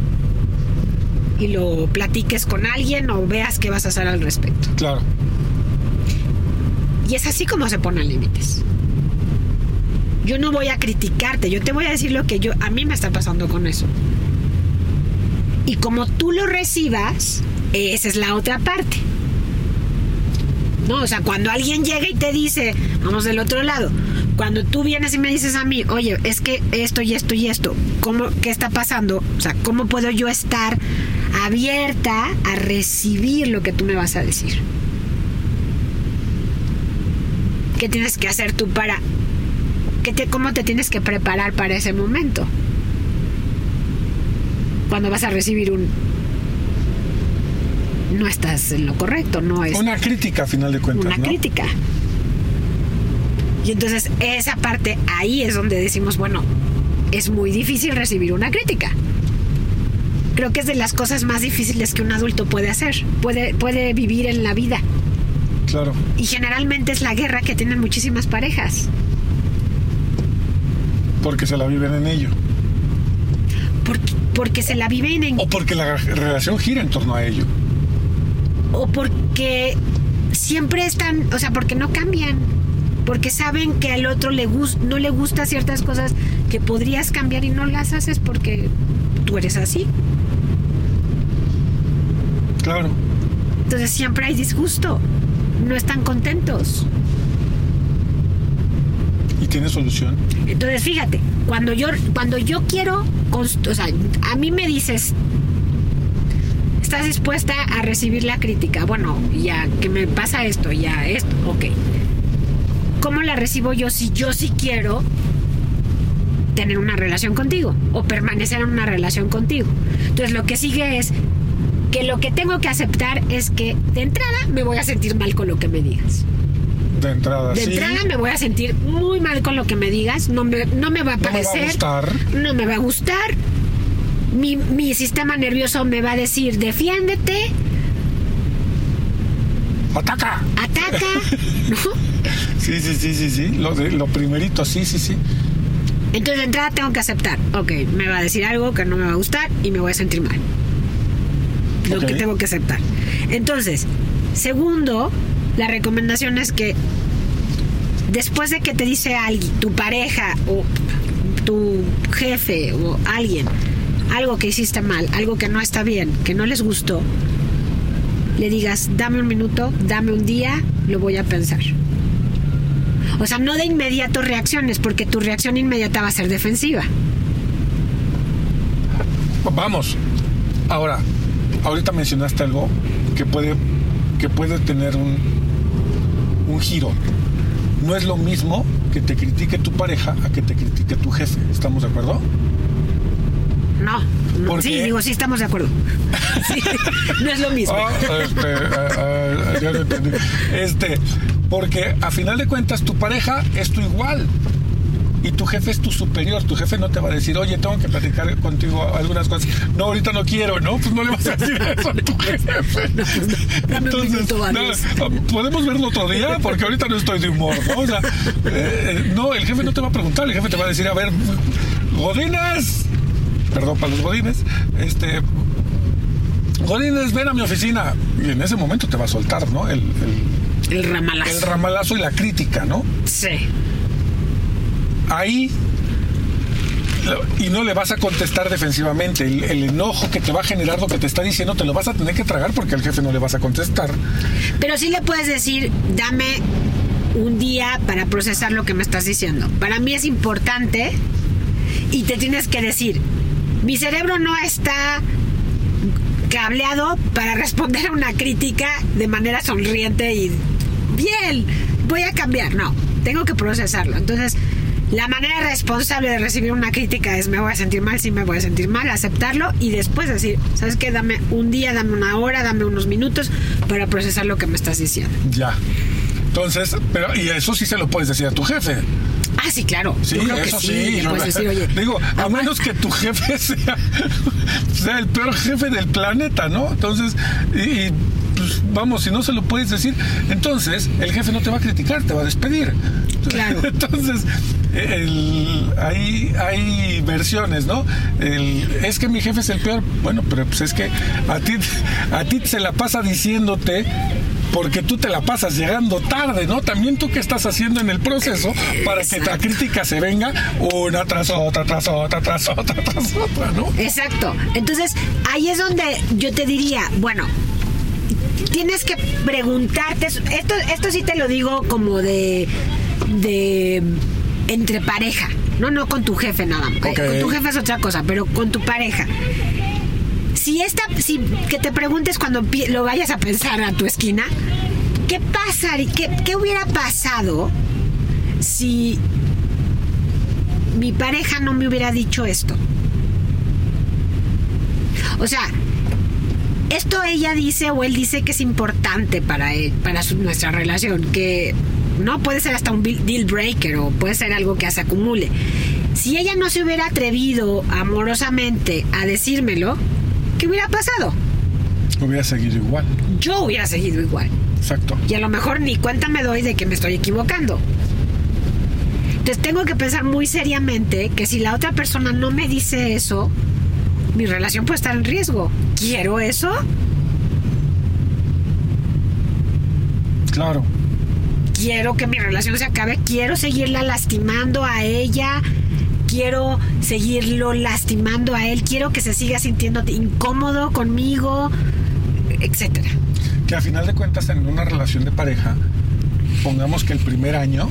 y lo platiques con alguien o veas qué vas a hacer al respecto. Claro. Y es así como se ponen límites. Yo no voy a criticarte, yo te voy a decir lo que yo a mí me está pasando con eso. Y como tú lo recibas, esa es la otra parte. No, o sea, cuando alguien llega y te dice, vamos del otro lado, cuando tú vienes y me dices a mí, oye, es que esto y esto y esto, ¿cómo, ¿qué está pasando? O sea, ¿cómo puedo yo estar abierta a recibir lo que tú me vas a decir? ¿Qué tienes que hacer tú para... ¿qué te, ¿Cómo te tienes que preparar para ese momento? cuando vas a recibir un no estás en lo correcto, no es Una crítica a final de cuentas. una ¿no? crítica. Y entonces esa parte ahí es donde decimos, bueno, es muy difícil recibir una crítica. Creo que es de las cosas más difíciles que un adulto puede hacer, puede, puede vivir en la vida. Claro. Y generalmente es la guerra que tienen muchísimas parejas. Porque se la viven en ello. Porque, porque se la viven en... O porque la relación gira en torno a ello. O porque siempre están... O sea, porque no cambian. Porque saben que al otro le no le gusta ciertas cosas que podrías cambiar y no las haces porque tú eres así. Claro. Entonces siempre hay disgusto. No están contentos. Y tiene solución. Entonces, fíjate, cuando yo, cuando yo quiero, o sea, a mí me dices, ¿estás dispuesta a recibir la crítica? Bueno, ya que me pasa esto, ya esto, ok. ¿Cómo la recibo yo si yo sí quiero tener una relación contigo o permanecer en una relación contigo? Entonces, lo que sigue es que lo que tengo que aceptar es que de entrada me voy a sentir mal con lo que me digas. De entrada, De sí. entrada me voy a sentir muy mal con lo que me digas. No me, no me va a No me va a parecer. gustar. No me va a gustar. Mi, mi sistema nervioso me va a decir, defiéndete, ¡Ataca! ataca. ¿no? Sí, sí, sí, sí, sí. Lo, de, lo primerito, sí, sí, sí. Entonces de entrada tengo que aceptar. Ok, me va a decir algo que no me va a gustar y me voy a sentir mal. Lo que tengo que aceptar. Entonces, segundo, la recomendación es que después de que te dice alguien, tu pareja o tu jefe o alguien, algo que hiciste mal, algo que no está bien, que no les gustó, le digas, dame un minuto, dame un día, lo voy a pensar. O sea, no de inmediato reacciones, porque tu reacción inmediata va a ser defensiva. Vamos. Ahora, ahorita mencionaste algo que puede, que puede tener un, un giro. No es lo mismo que te critique tu pareja a que te critique tu jefe. ¿Estamos de acuerdo? No. no. ¿Por sí, qué? digo, sí, estamos de acuerdo. Sí, no es lo mismo. Ah, este, ya lo entendí. Este, porque a final de cuentas tu pareja es tu igual y tu jefe es tu superior. Tu jefe no te va a decir, oye, tengo que platicar contigo algunas cosas. No, ahorita no quiero, ¿no? Pues no le vas a decir eso a tu jefe. varios. no, podemos verlo otro día porque ahorita no estoy de humor, ¿no? O sea, eh, eh, no, el jefe no te va a preguntar, el jefe te va a decir, a ver, Godines, perdón para los Godines, este, Godines, ven a mi oficina. Y en ese momento te va a soltar, ¿no? El, el, El ramalazo. el ramalazo y la crítica, ¿no? Sí. Ahí y no le vas a contestar defensivamente. El, el enojo que te va a generar lo que te está diciendo te lo vas a tener que tragar porque al jefe no le vas a contestar. Pero sí le puedes decir, dame un día para procesar lo que me estás diciendo. Para mí es importante y te tienes que decir, mi cerebro no está cableado para responder a una crítica de manera sonriente y bien, voy a cambiar. No, tengo que procesarlo. Entonces, la manera responsable de recibir una crítica es me voy a sentir mal, sí me voy a sentir mal, aceptarlo y después decir, ¿sabes qué? Dame un día, dame una hora, dame unos minutos para procesar lo que me estás diciendo. Ya. Entonces, pero y eso sí se lo puedes decir a tu jefe. Ah, sí, claro. Sí, Yo creo eso que sí. sí. yo- decir, oye, digo, a menos que tu jefe sea, sea el peor jefe del planeta, ¿no? Entonces, y, y, pues, vamos, si no se lo puedes decir, entonces el jefe no te va a criticar, te va a despedir. Claro. Entonces, el- hay, hay versiones, ¿no? El- es que mi jefe es el peor. Bueno, pero pues es que a ti, a ti se la pasa diciéndote porque tú te la pasas llegando tarde, ¿no? También tú qué estás haciendo en el proceso para que la crítica se venga una tras otra, tras otra, tras otra, tras otra, ¿no? Exacto. Entonces, ahí es donde yo te diría, bueno, tienes que preguntarte, esto, esto sí te lo digo como de, de entre pareja, no, no con tu jefe nada más. Con tu jefe es otra cosa, pero con tu pareja. Si esta, si que te preguntes cuando lo vayas a pensar a tu esquina, ¿qué pasaría, qué, qué hubiera pasado si mi pareja no me hubiera dicho esto? O sea, esto ella dice o él dice que es importante para él, para su- nuestra relación, que no puede ser hasta un deal breaker o puede ser algo que se acumule. Si ella no se hubiera atrevido amorosamente a decírmelo, ¿qué hubiera pasado? Hubiera seguido igual. Yo hubiera seguido igual. Exacto. Y a lo mejor ni cuenta me doy de que me estoy equivocando. Entonces tengo que pensar muy seriamente que si la otra persona no me dice eso, mi relación puede estar en riesgo. ¿Quiero eso? Claro. Quiero que mi relación se acabe. Quiero seguirla lastimando a ella. Quiero seguirlo lastimando a él. Quiero que se siga sintiendo incómodo conmigo, etcétera. Que a final de cuentas en una relación de pareja, pongamos que el primer año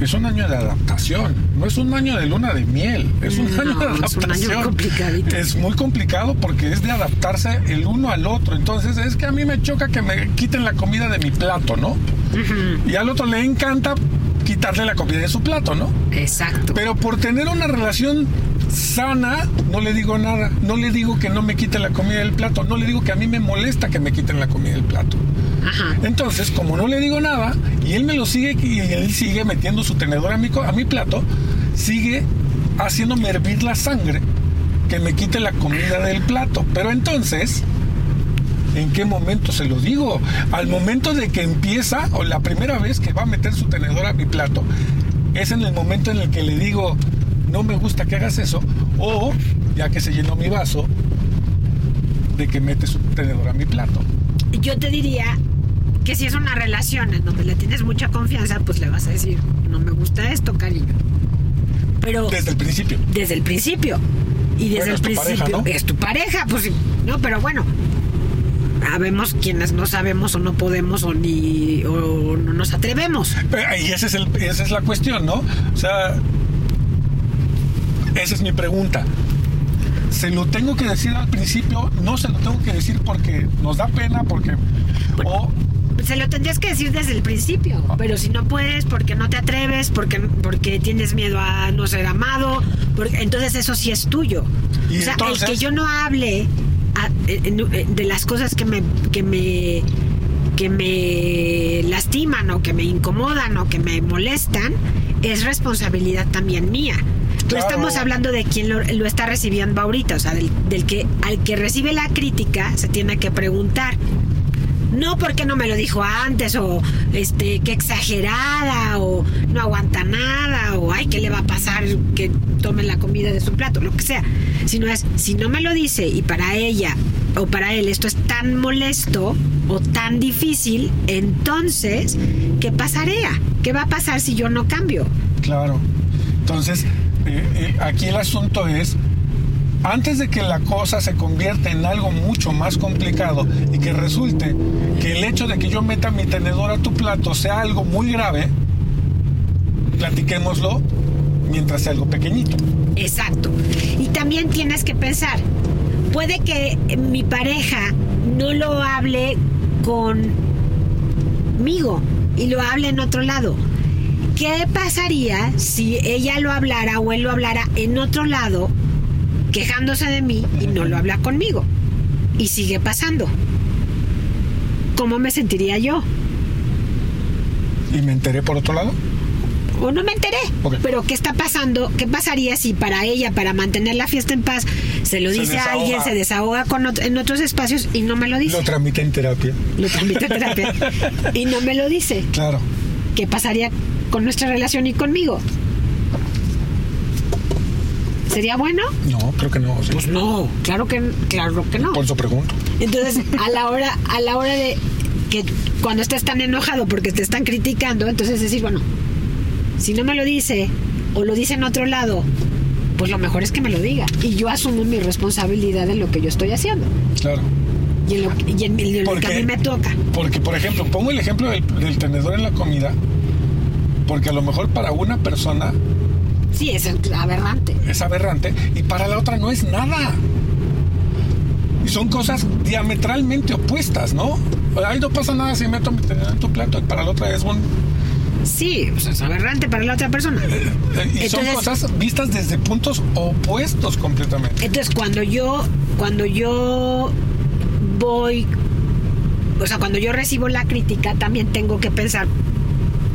es un año de adaptación, no es un año de luna de miel, es un No, año de es un adaptación. año complicadito. Es muy complicado porque es de adaptarse el uno al otro. Entonces es que a mí me choca que me quiten la comida de mi plato, ¿no? Y al otro le encanta quitarle la comida de su plato, ¿no? Exacto. Pero por tener una relación sana, no le digo nada. No le digo que no me quite la comida del plato. No le digo que a mí me molesta que me quiten la comida del plato. Ajá. Entonces, como no le digo nada, y él me lo sigue, y él sigue metiendo su tenedor a mi, a mi plato, sigue haciéndome hervir la sangre que me quite la comida del plato. Pero entonces, ¿en qué momento se lo digo? Al momento de que empieza, o la primera vez que va a meter su tenedor a mi plato, es en el momento en el que le digo, no me gusta que hagas eso, o ya que se llenó mi vaso, de que mete su tenedor a mi plato. Yo te diría que si es una relación en donde le tienes mucha confianza, pues le vas a decir, no me gusta esto, cariño. Pero Desde el principio. desde el principio. Y desde Bueno, el es tu principio pareja, ¿no? es tu pareja, pues no, pero bueno. Sabemos quienes no sabemos o no podemos o ni o no nos atrevemos. Pero, Y ese es el, esa es la cuestión, ¿no? O sea, esa es mi pregunta. ¿Se lo tengo que decir al principio? No se lo tengo que decir porque nos da pena, porque... O, Se lo tendrías que decir desde el principio, pero si no puedes, porque no te atreves, porque, porque tienes miedo a no ser amado, porque, entonces eso sí es tuyo. Y o sea, entonces- el que yo no hable a- en- en- de las cosas que me, que me que me lastiman o que me incomodan o que me molestan es responsabilidad también mía. Claro. estamos hablando de quién lo, lo está recibiendo ahorita, o sea, del, del que al que recibe la crítica se tiene que preguntar. No porque no me lo dijo antes, o este, qué exagerada, o no aguanta nada, o ay, ¿qué le va a pasar que tome la comida de su plato? Lo que sea. Sino es, si no me lo dice y para ella o para él esto es tan molesto o tan difícil, entonces, ¿qué pasaría? ¿Qué va a pasar si yo no cambio? claro. Entonces, eh, eh, aquí el asunto es, antes de que la cosa se convierta en algo mucho más complicado y que resulte que el hecho de que yo meta mi tenedor a tu plato sea algo muy grave, platiquémoslo mientras sea algo pequeñito. Exacto. Y también tienes que pensar, puede que mi pareja no lo hable conmigo y lo hable en otro lado. ¿Qué pasaría si ella lo hablara o él lo hablara en otro lado, quejándose de mí y no lo habla conmigo? Y sigue pasando. ¿Cómo me sentiría yo? ¿Y me enteré por otro lado? o no me enteré. Pero ¿qué está pasando? ¿Qué pasaría si para ella, para mantener la fiesta en paz, se lo Se dice a alguien, se desahoga con en otros espacios y no me lo dice? Lo tramita en terapia. Lo tramita en terapia y no me lo dice. Claro. ¿Qué pasaría con nuestra relación y conmigo? ¿Sería bueno? No, creo que no. sí. Pues no, claro que claro que no. Por eso pregunto. Entonces, a la hora, a la hora de que cuando estés tan enojado porque te están criticando, entonces decir, bueno, si no me lo dice o lo dice en otro lado, pues lo mejor es que me lo diga. Y yo asumo mi responsabilidad en lo que yo estoy haciendo. Claro. Y en lo, y en- en lo ¿Por que a mí me toca. Porque, por ejemplo, pongo el ejemplo del, del tenedor en la comida, porque a lo mejor para una persona Sí, es aberrante. es aberrante y para la otra no es nada. Y son cosas diametralmente opuestas, ¿no? Ahí no pasa nada si meto mi tenedor en tu plato y para la otra es un Sí, pues es aberrante para la otra persona. Eh, y son Entonces- cosas vistas desde puntos opuestos completamente. Entonces, cuando yo, cuando yo voy, o sea, cuando yo recibo la crítica, también tengo que pensar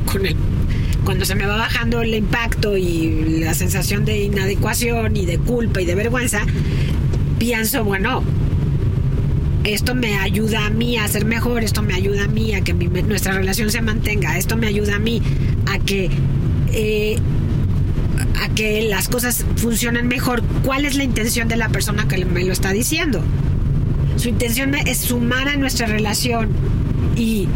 con el, cuando se me va bajando el impacto y la sensación de inadecuación y de culpa y de vergüenza, pienso, bueno, esto me ayuda a mí a ser mejor, esto me ayuda a mí a que nuestra relación se mantenga, esto me ayuda a mí a que eh, a que las cosas funcionen mejor. ¿Cuál es la intención de la persona que me lo está diciendo? Su intención es sumar a nuestra relación y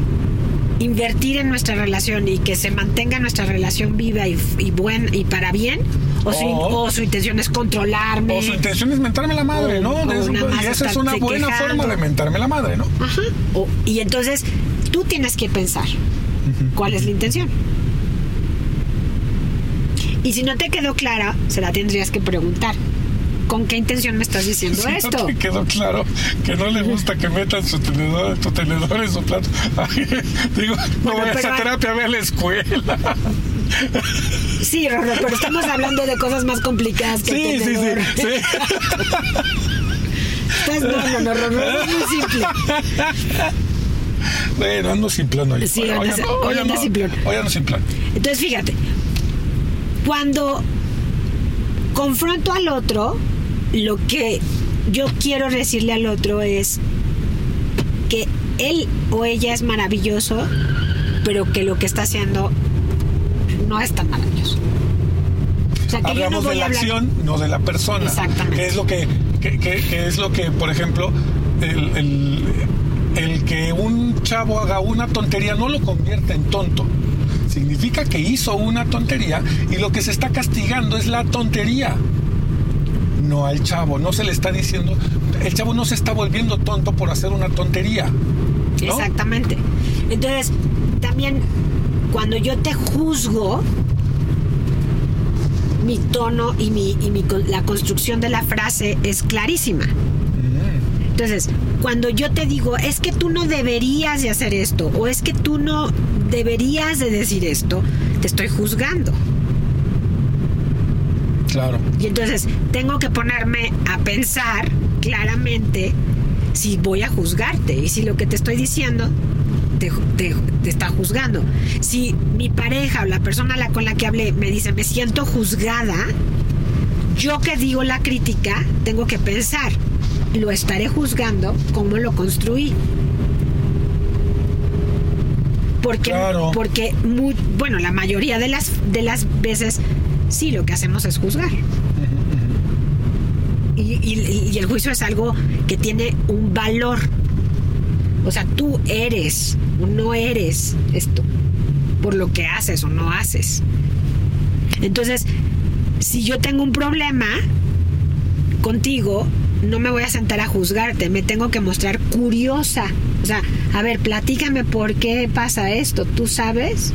invertir en nuestra relación y que se mantenga nuestra relación viva y, y buen y para bien o su, O- o su intención es controlarme O su intención es mentarme la madre, O- ¿no? Es- y esa es una buena quejando. forma de mentarme la madre, ¿no? Ajá. O- y entonces tú tienes que pensar cuál es la intención. Y si no te quedó clara, se la tendrías que preguntar. ¿Con qué intención me estás diciendo Si esto? No te quedó claro que no le gusta que metan su tenedor, tu tenedor en su plato. Ay, digo, no Bueno, vayas a terapia, ve a la escuela. Sí, Rorro, pero estamos hablando de cosas más complicadas que Sí, el sí, sí, tenedor. sí. Estás, no, no, no, Rorro, es muy simple. Bueno, ando sin plan hoy. Sí, Hoy andas- hoy hoy ando- sin plan. Hoy ando sin plan. Entonces, fíjate, cuando confronto al otro, lo que yo quiero decirle al otro es que él o ella es maravilloso, pero que lo que está haciendo no es tan maravilloso. O sea, que yo no Hablamos de la a hablar. acción, no de la persona. Exactamente. Que es lo que, que, que- que es lo que, por ejemplo, el, el- el que un chavo haga una tontería no lo convierte en tonto. Significa que hizo una tontería y lo que se está castigando es la tontería. No al chavo, no se le está diciendo, el chavo no se está volviendo tonto por hacer una tontería. ¿no? Exactamente. Entonces, también cuando yo te juzgo, mi tono y, mi, y mi la construcción de la frase es clarísima. Mm. Entonces, cuando yo te digo, es que tú no deberías de hacer esto, o es que tú no deberías de decir esto, te estoy juzgando. Claro. Y entonces tengo que ponerme a pensar claramente si voy a juzgarte y si lo que te estoy diciendo te, te- te está juzgando. Si mi pareja o la persona con la que hablé me dice me siento juzgada, yo que digo la crítica tengo que pensar, lo estaré juzgando, ¿cómo lo construí? Porque, Claro. porque bueno, la mayoría de las, de las veces sí lo que hacemos es juzgar. Y, y- y el juicio es algo que tiene un valor. O sea, tú eres o no eres esto por lo que haces o no haces. Entonces, si yo tengo un problema contigo, no me voy a sentar a juzgarte, me tengo que mostrar curiosa. O sea, a ver, platícame por qué pasa esto, ¿tú sabes?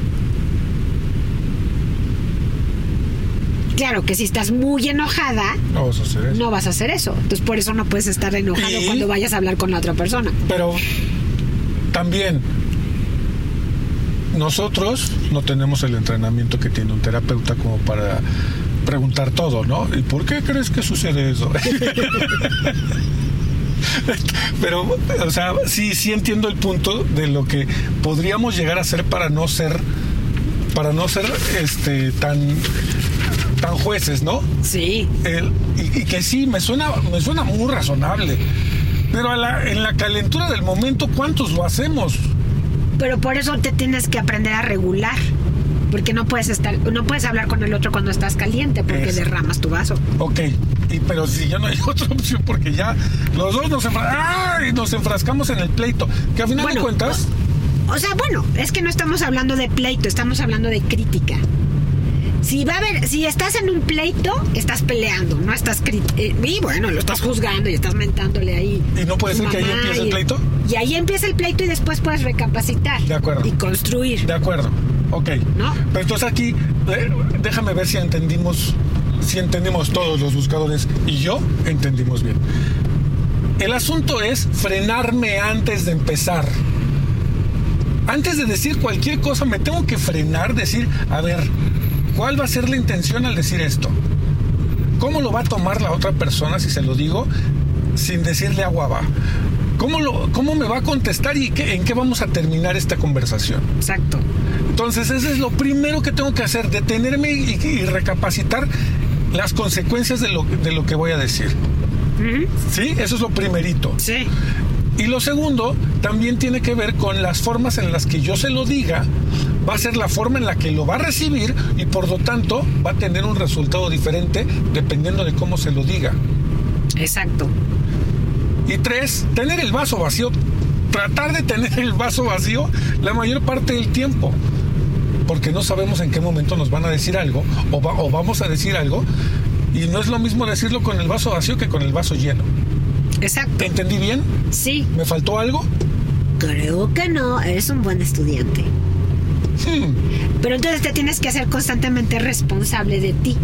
Claro que si estás muy enojada, No vas a hacer eso. no vas a hacer eso. Entonces por eso no puedes estar enojado ¿Y? cuando vayas a hablar con la otra persona. Pero también nosotros no tenemos el entrenamiento que tiene un terapeuta como para preguntar todo, ¿no? ¿Y por qué crees que sucede eso? Pero, o sea, sí, sí entiendo el punto de lo que podríamos llegar a hacer para no ser, para no ser, este, tan, jueces, ¿no? Sí. El- y, y que sí, me suena, me suena muy razonable. Pero a la- en la calentura del momento, ¿cuántos lo hacemos? Pero por eso te tienes que aprender a regular. Porque no puedes estar, no puedes hablar con el otro cuando estás caliente porque derramas tu vaso. Ok, y, pero si ya no hay otra opción, porque ya los dos nos, enfra- ¡Ay! nos enfrascamos en el pleito, que a final Bueno, de cuentas, O sea, bueno, es que no estamos hablando de pleito, estamos hablando de crítica. Si va a haber, si estás en un pleito, estás peleando, no estás eh, y bueno, lo estás juzgando y estás mentándole ahí. ¿Y no puede ser que ahí empiece el pleito? Y ahí empieza el pleito y después puedes recapacitar. De acuerdo. Y construir. de acuerdo, ok. ¿No? Pero entonces aquí, eh, déjame ver si entendimos, si entendimos todos los buscadores y yo entendimos bien. El asunto es frenarme antes de empezar. antes de decir cualquier cosa, me tengo que frenar, decir, a ver, ¿cuál va a ser la intención al decir esto? ¿Cómo lo va a tomar la otra persona si se lo digo sin decirle agua va? ¿Cómo, lo, ¿Cómo me va a contestar y en qué vamos a terminar esta conversación? Exacto. Entonces, eso es lo primero que tengo que hacer, detenerme y, recapacitar las consecuencias de lo, de lo que voy a decir. ¿Sí? Eso es lo primerito. Sí. Y lo segundo también tiene que ver con las formas en las que yo se lo diga, va a ser la forma en la que lo va a recibir y por lo tanto va a tener un resultado diferente dependiendo de cómo se lo diga. Exacto. Y tres, tener el vaso vacío. Tratar de tener el vaso vacío la mayor parte del tiempo. Porque no sabemos en qué momento nos van a decir algo o, o vamos a decir algo. Y no es lo mismo decirlo con el vaso vacío que con el vaso lleno. Exacto. ¿Entendí bien? Sí. ¿Me faltó algo? Creo que no, eres un buen estudiante. Hmm. Pero entonces te tienes que hacer constantemente responsable de ti,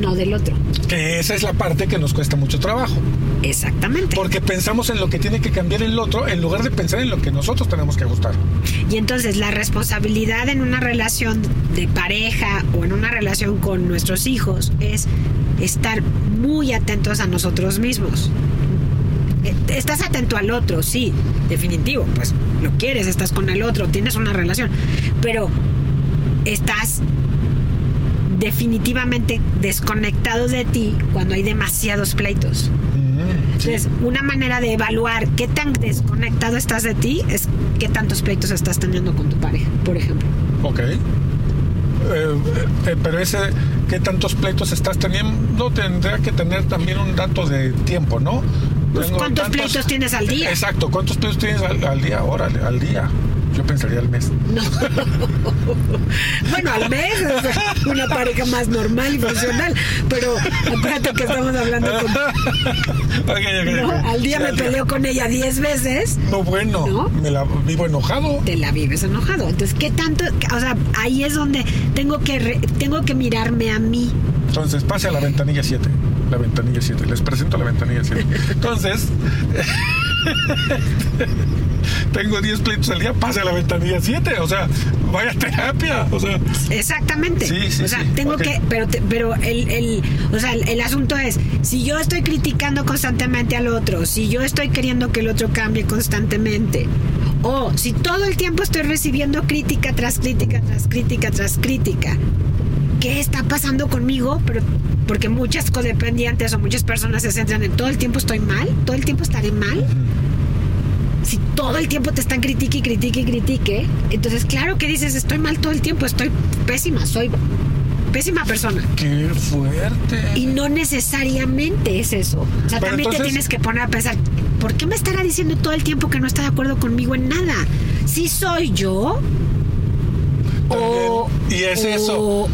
no del otro. Que esa es la parte que nos cuesta mucho trabajo. Exactamente. Porque pensamos en lo que tiene que cambiar el otro en lugar de pensar en lo que nosotros tenemos que ajustar. Y entonces la responsabilidad en una relación de pareja o en una relación con nuestros hijos es estar muy atentos a nosotros mismos. Eh, estás atento al otro, sí, definitivo, pues lo quieres, estás con el otro, tienes una relación, pero estás definitivamente desconectado de ti cuando hay demasiados pleitos. Entonces, una manera de evaluar qué tan desconectado estás de ti es qué tantos pleitos estás teniendo con tu pareja, por ejemplo. Ok. Eh, eh, pero ese, qué tantos pleitos estás teniendo, tendría que tener también un dato de tiempo, ¿no? Pues, ¿Cuántos pleitos tienes al día? Exacto, ¿cuántos pleitos tienes al, día? Órale, al día. Yo pensaría al mes. No. bueno, al mes es una pareja más normal y funcional. Pero acuérdate que estamos hablando con. Al día me peleo con ella 10 veces. No, bueno. Me la vivo enojado. Te la vives enojado. Entonces, ¿qué tanto? O sea, ahí es donde tengo que, tengo que mirarme a mí. Entonces, pase a la ventanilla 7 la ventanilla 7. Les presento la ventanilla 7. Entonces, tengo 10 pleitos al día, pase a la ventanilla 7. O sea, vaya terapia. O sea, Exactamente. Sí, sí, o sea, tengo que, pero, pero el, el, o sea, el, asunto es, si yo estoy criticando constantemente al otro, si yo estoy queriendo que el otro cambie constantemente, o si todo el tiempo estoy recibiendo crítica tras crítica, tras crítica, tras crítica, ¿qué está pasando conmigo? Pero porque muchas codependientes o muchas personas se centran en todo el tiempo estoy mal, todo el tiempo estaré mal. Si todo el tiempo te están critique y critique y critique, entonces claro que dices estoy mal todo el tiempo, estoy pésima, soy pésima persona. Qué fuerte. Y no necesariamente es eso. O sea, también te tienes que poner a pensar, ¿por qué me estará diciendo todo el tiempo que no está de acuerdo conmigo en nada? Si soy yo. o, y es eso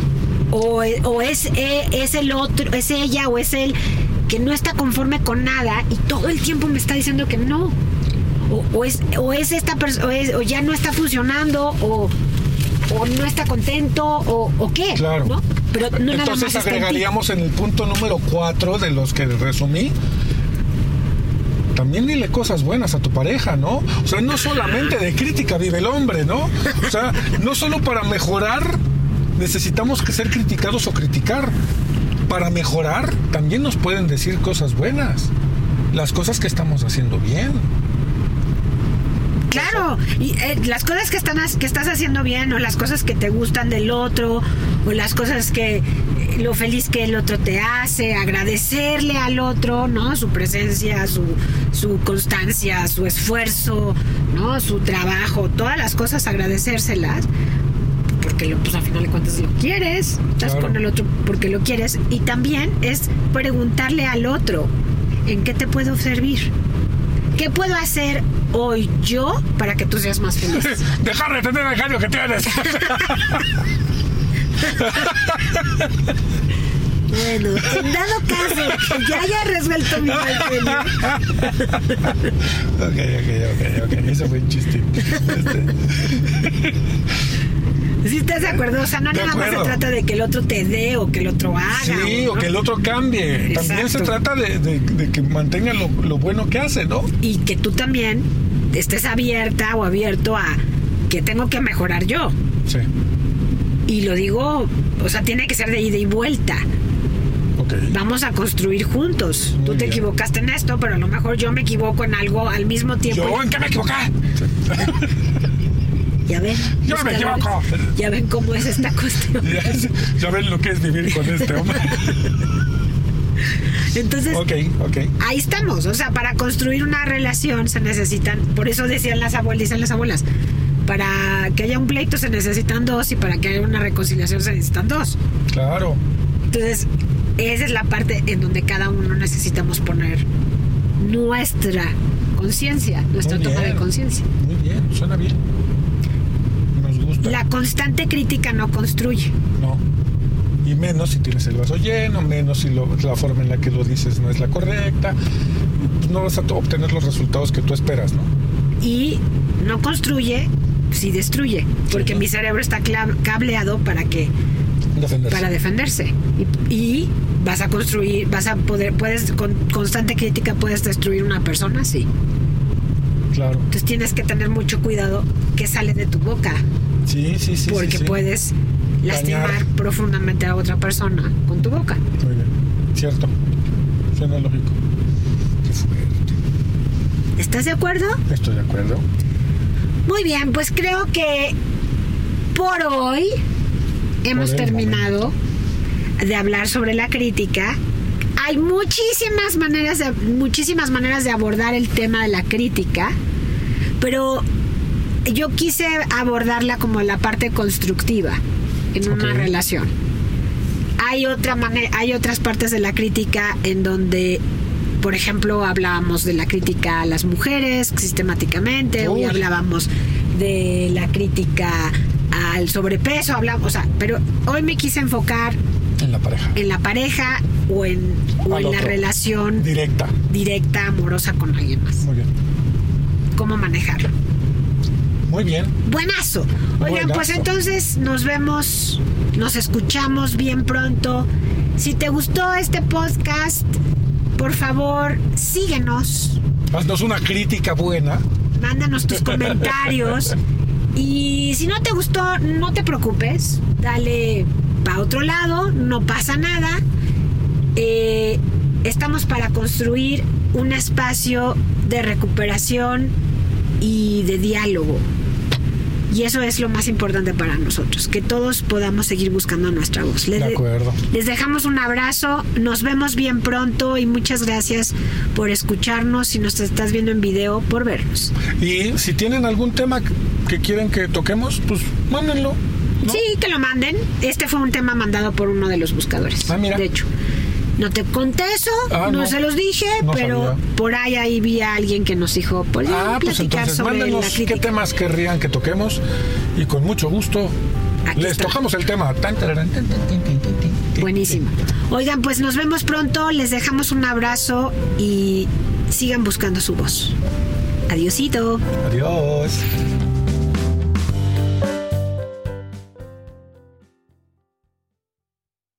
o, es, e, es el otro, es ella o es él que no está conforme con nada y todo el tiempo me está diciendo que no. O, es, o es esta persona, o, ya no está funcionando, o, o no está contento, o, o qué. Claro. ¿no? Pero no Entonces agregaríamos en, el punto número cuatro de los que resumí. También dile cosas buenas a tu pareja, ¿no? O sea, no solamente de crítica vive el hombre, ¿no? O sea, no solo para mejorar necesitamos ser criticados o criticar. Para mejorar, también nos pueden decir cosas buenas, las cosas que estamos haciendo bien. Claro, eh, las cosas que estás haciendo bien o las cosas que te gustan del otro o las cosas que eh, lo feliz que el otro te hace, agradecerle al otro, ¿no? Su presencia, su, su constancia, su esfuerzo, ¿no? Su trabajo, todas las cosas agradecérselas porque pues al final de cuentas lo quieres, estás con el otro porque lo quieres y también es preguntarle al otro en qué te puedo servir. ¿Qué puedo hacer hoy yo para que tú seas más feliz? Dejar de tener el gallo que tienes. Bueno, en dado caso que ya haya resuelto mi mal Ok, ok, ok, ok. Eso fue un chiste. Este... ¿Sí estás de acuerdo? O sea, no nada más se trata de que el otro te dé o que el otro haga. Sí, o, que el otro cambie. También se trata de, que mantenga lo, bueno que hace, ¿no? Y que tú también estés abierta o abierto a que tengo que mejorar yo. Sí. Y lo digo, o sea, tiene que ser de ida y vuelta. Ok. Vamos a construir juntos. Muy Tú te bien. equivocaste en esto, pero a lo mejor yo me equivoco en algo al mismo tiempo. ¿Yo en qué me equivoqué? Ya ven. Yo me equivoco. Ya ven cómo es esta cuestión. Ya, ya ven lo que es vivir con este hombre. Entonces, ahí estamos. O sea, para construir una relación se necesitan, por eso decían las abuelas, dicen las abuelas, para que haya un pleito se necesitan dos y para que haya una reconciliación se necesitan dos. Claro. Entonces, esa es la parte en donde cada uno necesitamos poner nuestra conciencia, nuestra toma de conciencia. Muy bien, suena bien. La constante crítica no construye. No. Y menos si tienes el vaso lleno, menos si lo- la forma en la que lo dices no es la correcta. No vas a obtener los resultados que tú esperas, ¿no? Y no construye, sí destruye. Porque Sí. mi cerebro está cableado para que Defenderse. para defenderse y, y vas a construir vas a poder puedes con constante crítica puedes destruir una persona sí Claro. entonces tienes que tener mucho cuidado que sale de tu boca Sí, sí, sí. porque sí, sí. puedes lastimar Dañar. profundamente a otra persona con tu boca Muy bien. Cierto. Suena lógico. Qué fuerte. ¿estás de acuerdo? Estoy de acuerdo. muy bien pues creo que por hoy hemos terminado de hablar sobre la crítica hay muchísimas maneras de muchísimas maneras de abordar el tema de la crítica pero yo quise abordarla como la parte constructiva en una relación hay otra manera hay otras partes de la crítica en donde por ejemplo hablábamos de la crítica a las mujeres sistemáticamente hoy hablábamos de la crítica al sobrepeso hablamos o sea pero hoy me quise enfocar En la pareja. en la pareja o en, o en la relación Directa. directa amorosa con alguien más Muy bien. cómo manejarlo Muy bien. Buenazo. Oigan, pues entonces nos vemos, nos escuchamos bien pronto. Si te gustó este podcast, por favor, síguenos, Haznos una crítica buena. mándanos tus comentarios. Y si no te gustó, no te preocupes, dale para otro lado, no pasa nada. Eh, estamos para construir un espacio de recuperación y de diálogo. Y eso es lo más importante para nosotros, que todos podamos seguir buscando nuestra voz. Les, De acuerdo. les dejamos un abrazo, nos vemos bien pronto y muchas gracias por escucharnos. Si nos estás viendo en video, por vernos. Y si tienen algún tema que quieren que toquemos, pues mándenlo. ¿no? Sí, que lo manden. Este fue un tema mandado por uno de los buscadores. Ah, mira. De hecho. No te conté eso, Ah, no, no. se los dije, No pero sabía. por ahí ahí vi a alguien que nos dijo, pues Ah, pues platicar entonces sobre la mándenos qué temas querrían que toquemos y con mucho gusto Aquí les está. tocamos el tema. Buenísimo. Oigan, pues nos vemos pronto, les dejamos un abrazo y sigan buscando su voz. Adiosito. Adiós.